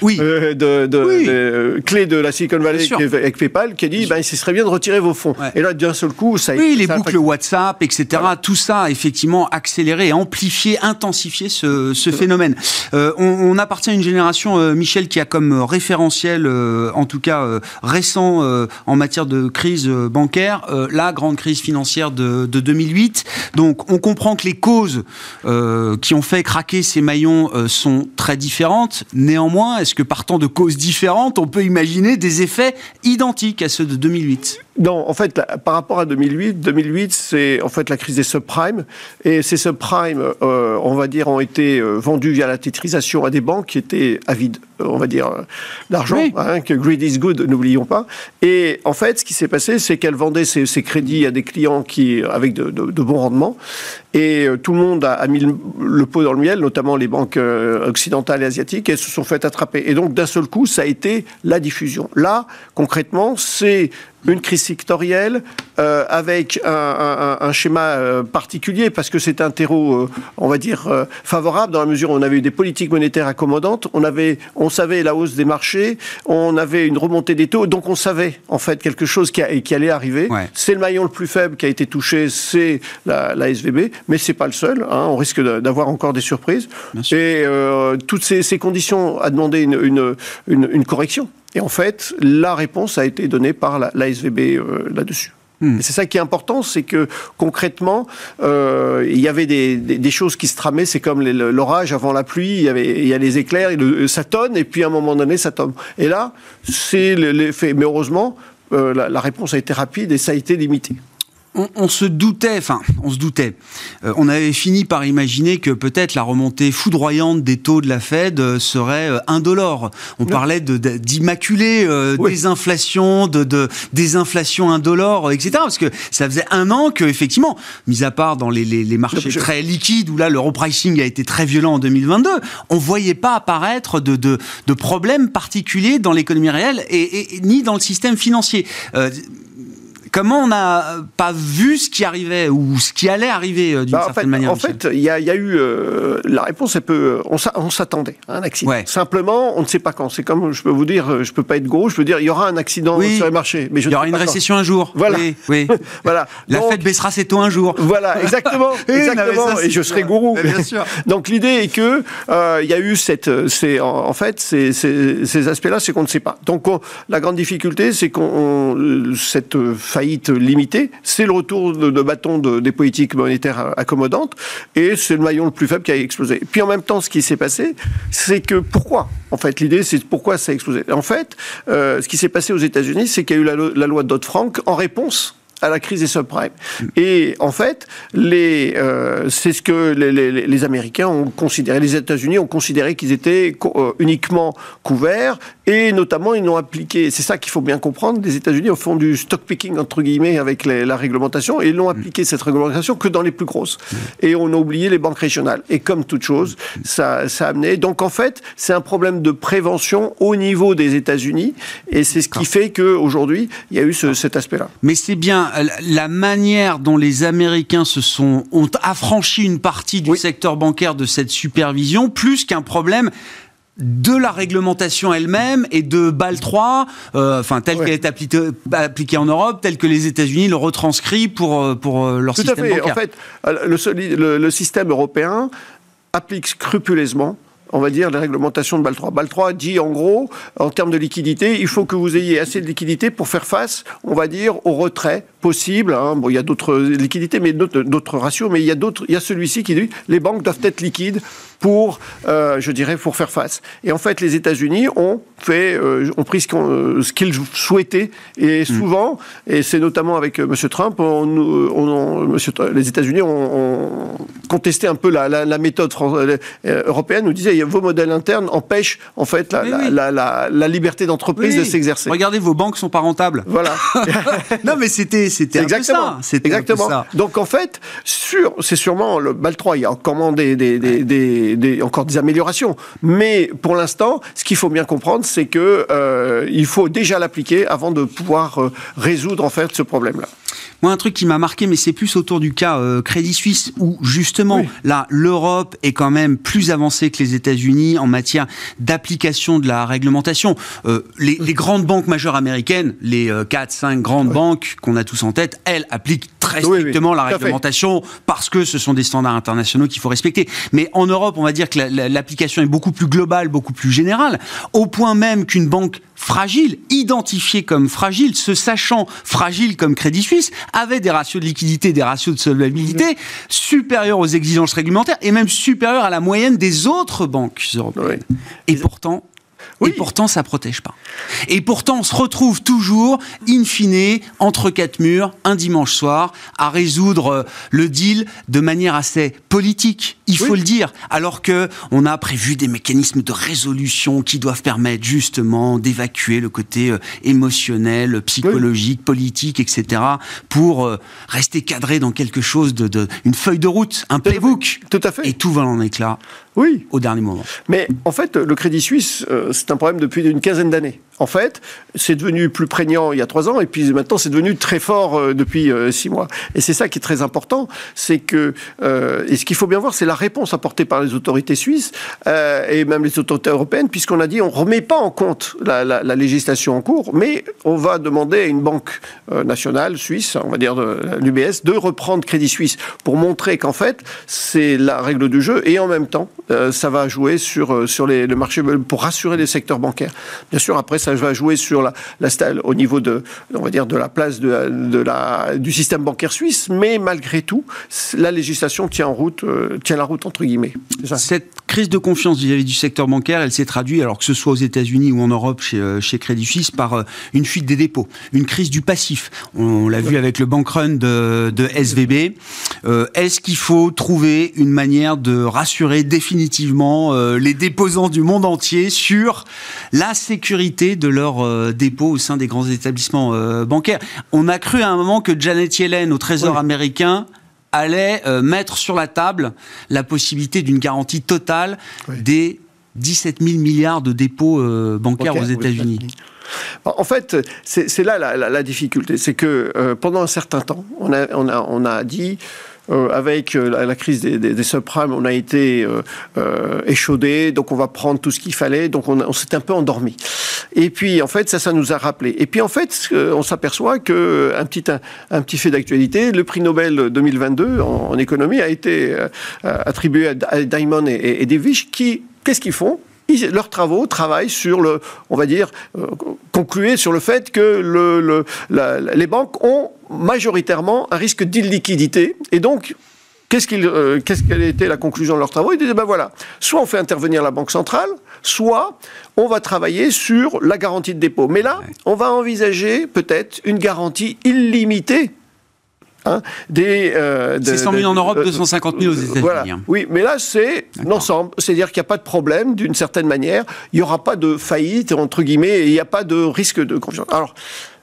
oui. de, clé de la Silicon Valley avec PayPal, qui a dit, ben, ce serait bien de retirer vos fonds. Et là, seul coup, ça. Oui, les boucles WhatsApp, etc. Tout ça a effectivement accéléré, amplifié, intensifié ce, phénomène. Euh, on, appartient à une génération, euh, Michel, qui a comme référentiel, euh, en tout cas récent, en matière de crise bancaire, la grande crise financière de, 2008. Donc, on comprend que les causes qui ont fait craquer ces maillons sont très différentes. Néanmoins, est-ce que partant de causes différentes, on peut imaginer des effets identiques à ceux de 2008 non, en fait, par rapport à 2008, 2008, c'est en fait la crise des subprimes. Et ces subprimes, euh, on va dire, ont été euh, vendus via la titrisation à des banques qui étaient avides, euh, on va dire, d'argent, hein, que greed is good, n'oublions pas. Et en fait, ce qui s'est passé, c'est qu'elle vendait ces, crédits à des clients qui, avec de, bons rendements. Et tout le monde a, mis le, pot dans le miel, notamment les banques occidentales et asiatiques, et elles se sont fait attraper. Et donc, d'un seul coup, ça a été la diffusion. Là, concrètement, c'est une crise sectorielle euh, avec un, schéma euh, particulier parce que c'est un terreau, euh, on va dire, favorable dans la mesure où on avait eu des politiques monétaires accommodantes, on, avait, on savait la hausse des marchés, on avait une remontée des taux, donc on savait en fait quelque chose qui, qui allait arriver. C'est le maillon le plus faible qui a été touché, c'est la, SVB, mais c'est pas le seul. Hein, on risque d'avoir encore des surprises. Et toutes ces, conditions a demandé une, une correction. Et en fait, la réponse a été donnée par l'ASVB euh, là-dessus. Hmm. C'est ça qui est important, c'est que concrètement, euh, il y avait des, choses qui se tramaient. C'est comme l'orage avant la pluie. Il y, avait, il y a les éclairs, ça tonne, et puis à un moment donné, ça tombe. Et là, c'est l'effet. Mais heureusement, euh, la réponse a été rapide et ça a été limité on, se doutait, enfin, on se doutait. Euh, on avait fini par imaginer que peut-être la remontée foudroyante des taux de la Fed euh, serait euh, indolore. On parlait des inflations, de, des inflations indolores, etc. Parce que ça faisait un an que, effectivement, mis à part dans les, marchés très liquides où là le repricing a été très violent en 2022, on voyait pas apparaître de, de, problèmes particuliers dans l'économie réelle et, ni dans le système financier comment on n'a pas vu ce qui arrivait ou ce qui allait arriver euh, d'une bah, certaine manière En fait, il y, a eu euh, la réponse. Elle peut, on s'attendait à un accident. Simplement, on ne sait pas quand. C'est comme je peux vous dire, euh, je peux pas être gros. Je peux dire, il y aura un accident sur les marchés, mais je il y aura une récession un jour. Voilà. Oui. voilà. La fête baissera ses taux un jour. Voilà, exactement, exactement. et je serai gourou. bien sûr. Donc l'idée est que il y a eu cette, c'est en, fait ces, ces, aspects-là, c'est qu'on ne sait pas. Donc la grande difficulté, c'est qu'on cette faillite limitée, c'est le retour de, bâton des politiques monétaires accommodantes, et c'est le maillon le plus faible qui a explosé. Puis en même temps, ce qui s'est passé, c'est que pourquoi En fait, l'idée, c'est pourquoi ça a explosé. En fait, euh, ce qui s'est passé aux États-Unis, c'est qu'il y a eu la, la loi Dodd-Frank en réponse à la crise des subprimes. Et en fait, les, euh, c'est ce que les, les, les, Américains ont considéré, les États-Unis ont considéré qu'ils étaient euh, uniquement couverts, et notamment ils l'ont appliqué. C'est ça qu'il faut bien comprendre. Les États-Unis ont fait du stock picking entre guillemets avec la réglementation, et ils n'ont appliqué cette réglementation que dans les plus grosses. Et on a oublié les banques régionales. Et comme toute chose, ça, ça a amené. Donc en fait, c'est un problème de prévention au niveau des États-Unis, et c'est ce qui fait qu'aujourd'hui, il y a eu ce, cet aspect-là. Mais c'est bien la manière dont les Américains se sont ont affranchi une partie du secteur bancaire de cette supervision, plus qu'un problème de la réglementation elle-même et de BAL 3, euh, enfin telle qu'elle est appliquée, en Europe, telle que les États-Unis le retranscrit pour euh, pour euh, leur système bancaire. En fait, le système européen applique scrupuleusement on va dire, les réglementations de BAL 3. BAL 3 dit en gros, en termes de liquidité, il faut que vous ayez assez de liquidité pour faire face, on va dire, au retrait possible. Hein. Bon, il y a d'autres liquidités, mais d'autres ratios, mais il y a d'autres. Il y a celui-ci qui dit les banques doivent être liquides pour, euh, je dirais, pour faire face. Et en fait, les États-Unis ont fait, euh, ont pris ce qu'ils souhaitaient, et mm. souvent, et c'est notamment avec euh, M. Trump, on, on, monsieur, les États-Unis ont, contesté un peu la, la, méthode européenne, nous disait vos modèles internes empêchent en fait la, la liberté d'entreprise de s'exercer. Regardez, vos banques sont pas rentables. Voilà. non, mais c'était C'était exactement ça. Exactement. Ça. Donc en fait, sur, c'est sûrement le BAL 3, il y a encore des, des, des, des, encore des améliorations. Mais pour l'instant, ce qu'il faut bien comprendre, c'est que euh, il faut déjà l'appliquer avant de pouvoir euh, résoudre en fait ce problème-là. Moi, un truc qui m'a marqué, mais c'est plus autour du cas euh, Crédit Suisse, où justement, là, l'Europe est quand même plus avancée que les États-Unis en matière d'application de la réglementation. Euh, les, les, grandes banques majeures américaines, les euh, 4, 5 grandes banques qu'on a tous en tête, elles appliquent très strictement la réglementation parce que ce sont des standards internationaux qu'il faut respecter. Mais en Europe, on va dire que l'application est beaucoup plus globale, beaucoup plus générale, au point même qu'une banque fragile, identifiée comme fragile, se sachant fragile comme Crédit Suisse, avait des ratios de liquidité, des ratios de solvabilité mmh. supérieurs aux exigences réglementaires et même supérieurs à la moyenne des autres banques européennes. Et pourtant, et pourtant, ça protège pas. Et pourtant, on se retrouve toujours, in fine, entre quatre murs, un dimanche soir, à résoudre euh, le deal de manière assez politique, il faut le dire. Alors que on a prévu des mécanismes de résolution qui doivent permettre justement d'évacuer le côté euh, émotionnel, psychologique, politique, etc., pour euh, rester cadré dans quelque chose de, une feuille de route, un playbook. Tout à fait. Et tout va en éclat. Oui. Au dernier moment. Mais en fait, le Crédit Suisse, c'est un problème depuis une quinzaine d'années. En fait, c'est devenu plus prégnant il y a trois ans, et puis maintenant c'est devenu très fort euh, depuis euh, six mois. Et c'est ça qui est très important, c'est que euh, et ce qu'il faut bien voir, c'est la réponse apportée par les autorités suisses et même les autorités européennes, puisqu'on a dit on remet pas en compte la, la, législation en cours, mais on va demander à une banque nationale suisse, on va dire l'UBS, de reprendre Crédit Suisse pour montrer qu'en fait c'est la règle du jeu, et en même temps ça va jouer sur sur les, le marché pour rassurer les secteurs bancaires. Bien sûr, après ça va jouer sur la, la au niveau de, on va dire, de la place de, du système bancaire suisse, mais malgré tout, la législation euh, tient la route entre guillemets. Crise de confiance vis-à-vis du secteur bancaire, elle s'est traduite, alors que ce soit aux États-Unis ou en Europe chez, euh, chez Crédit Suisse, par euh, une fuite des dépôts, une crise du passif. On, l'a vu avec le bank run de, de SVB. Est-ce qu'il faut trouver une manière de rassurer définitivement les déposants du monde entier sur la sécurité de leurs euh, dépôts au sein des grands établissements euh, bancaires? On a cru à un moment que Janet Yellen au Trésor américain allait euh, mettre sur la table la possibilité d'une garantie totale des 17 000 milliards de dépôts bancaires aux États-Unis. En fait, c'est là la, difficulté. C'est que pendant un certain temps, on a, on a, on a dit euh, avec euh, la, crise des, des, subprimes, on a été euh, échaudé, donc on va prendre tout ce qu'il fallait, donc on, s'est un peu endormi. Et puis en fait, ça, ça nous a rappelé. Et puis en fait, on s'aperçoit que un petit un, petit fait d'actualité, le prix Nobel 2022 en, économie a été attribué à Diamond et, et Davis, qui qu'est-ce qu'ils font? Leurs travaux travaillent sur le, on va dire, concluer sur le fait que le, les banques ont majoritairement un risque d'illiquidité. Et donc, Qu'est-ce euh, qu'est-ce quelle était la conclusion de leurs travaux? Ils disaient, ben voilà, soit on fait intervenir la Banque centrale, soit on va travailler sur la garantie de dépôt. Mais là, on va envisager peut-être une garantie illimitée Hein, des, euh, 600 000 en Europe, 250 000 aux États-Unis. Voilà. Hein. Oui, mais là, c'est l'ensemble. C'est-à-dire qu'il n'y a pas de problème, d'une certaine manière. Il n'y aura pas de faillite, entre guillemets, et il n'y a pas de risque de confiance. Alors,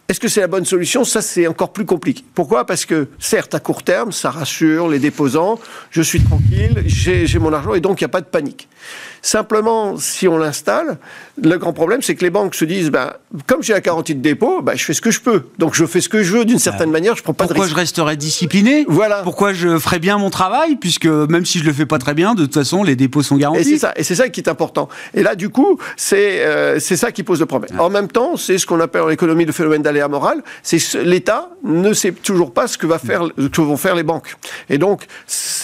est-ce que c'est la bonne solution? Ça, c'est encore plus compliqué. Pourquoi? Parce que, certes, à court terme, ça rassure les déposants, je suis tranquille, j'ai mon argent, et donc il n'y a pas de panique. Simplement, si on l'installe, le grand problème, c'est que les banques se disent, ben, comme j'ai la garantie de dépôt, ben, je fais ce que je peux. Donc je fais ce que je veux d'une certaine manière, je prends pas de risque. Pourquoi je resterai discipliné? Voilà. Pourquoi je ferai bien mon travail, puisque même si je le fais pas très bien, de toute façon, les dépôts sont garantis. Et c'est ça, et c'est ça qui est important. Et là, du coup, c'est euh, c'est ça qui pose le problème. En même temps, c'est ce qu'on appelle en économie le phénomène d'aléa moral. C'est l'État ne sait toujours pas ce que va faire, que vont faire les banques. Et donc,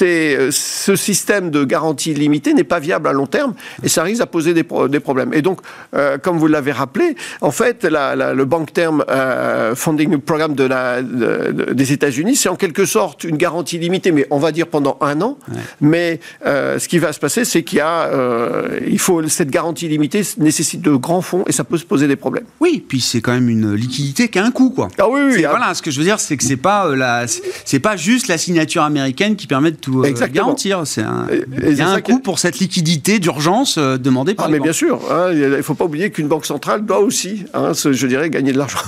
euh, ce système de garantie limitée n'est pas viable à long terme et ça risque à poser des, des problèmes. Et donc, euh, comme vous l'avez rappelé, en fait, la, le Bank Term euh, Funding Programme de la, des États-Unis, c'est en quelque sorte une garantie limitée, mais on va dire pendant un an. Mais euh, ce qui va se passer, c'est qu'il y a, il faut cette garantie limitée nécessite de grands fonds et ça peut se poser des problèmes. Oui, puis c'est quand même une liquidité qui a un coût, quoi. Ah oui, oui. Ah. Voilà, ce que je veux dire, c'est que c'est pas la, c'est pas juste la signature américaine qui permet de tout garantir. C'est il y a un coût pour cette liquidité d'urgence euh, demandé par ah, mais bien sûr, hein, il ne faut pas oublier qu'une banque centrale doit aussi, hein, je dirais, gagner de l'argent.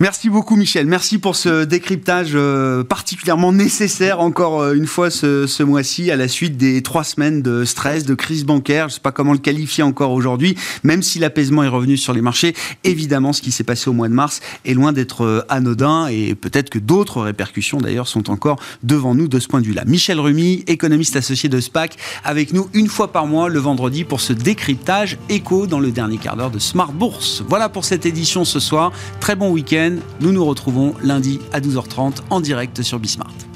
Merci beaucoup Michel, merci pour ce décryptage euh, particulièrement nécessaire encore euh, une fois ce, ce mois-ci à la suite des trois semaines de stress, de crise bancaire, je ne sais pas comment le qualifier encore aujourd'hui, même si l'apaisement est revenu sur les marchés, évidemment ce qui s'est passé au mois de mars est loin d'être euh, anodin et peut-être que d'autres répercussions d'ailleurs sont encore devant nous de ce point de vue-là. Michel Rumi, économiste associé de SPAC, avec nous une fois par mois le vendredi pour ce décryptage écho dans le dernier quart d'heure de Smart Bourse. Voilà pour cette édition ce soir. Très bon week-end. Nous nous retrouvons lundi à 12h30 en direct sur Bismart.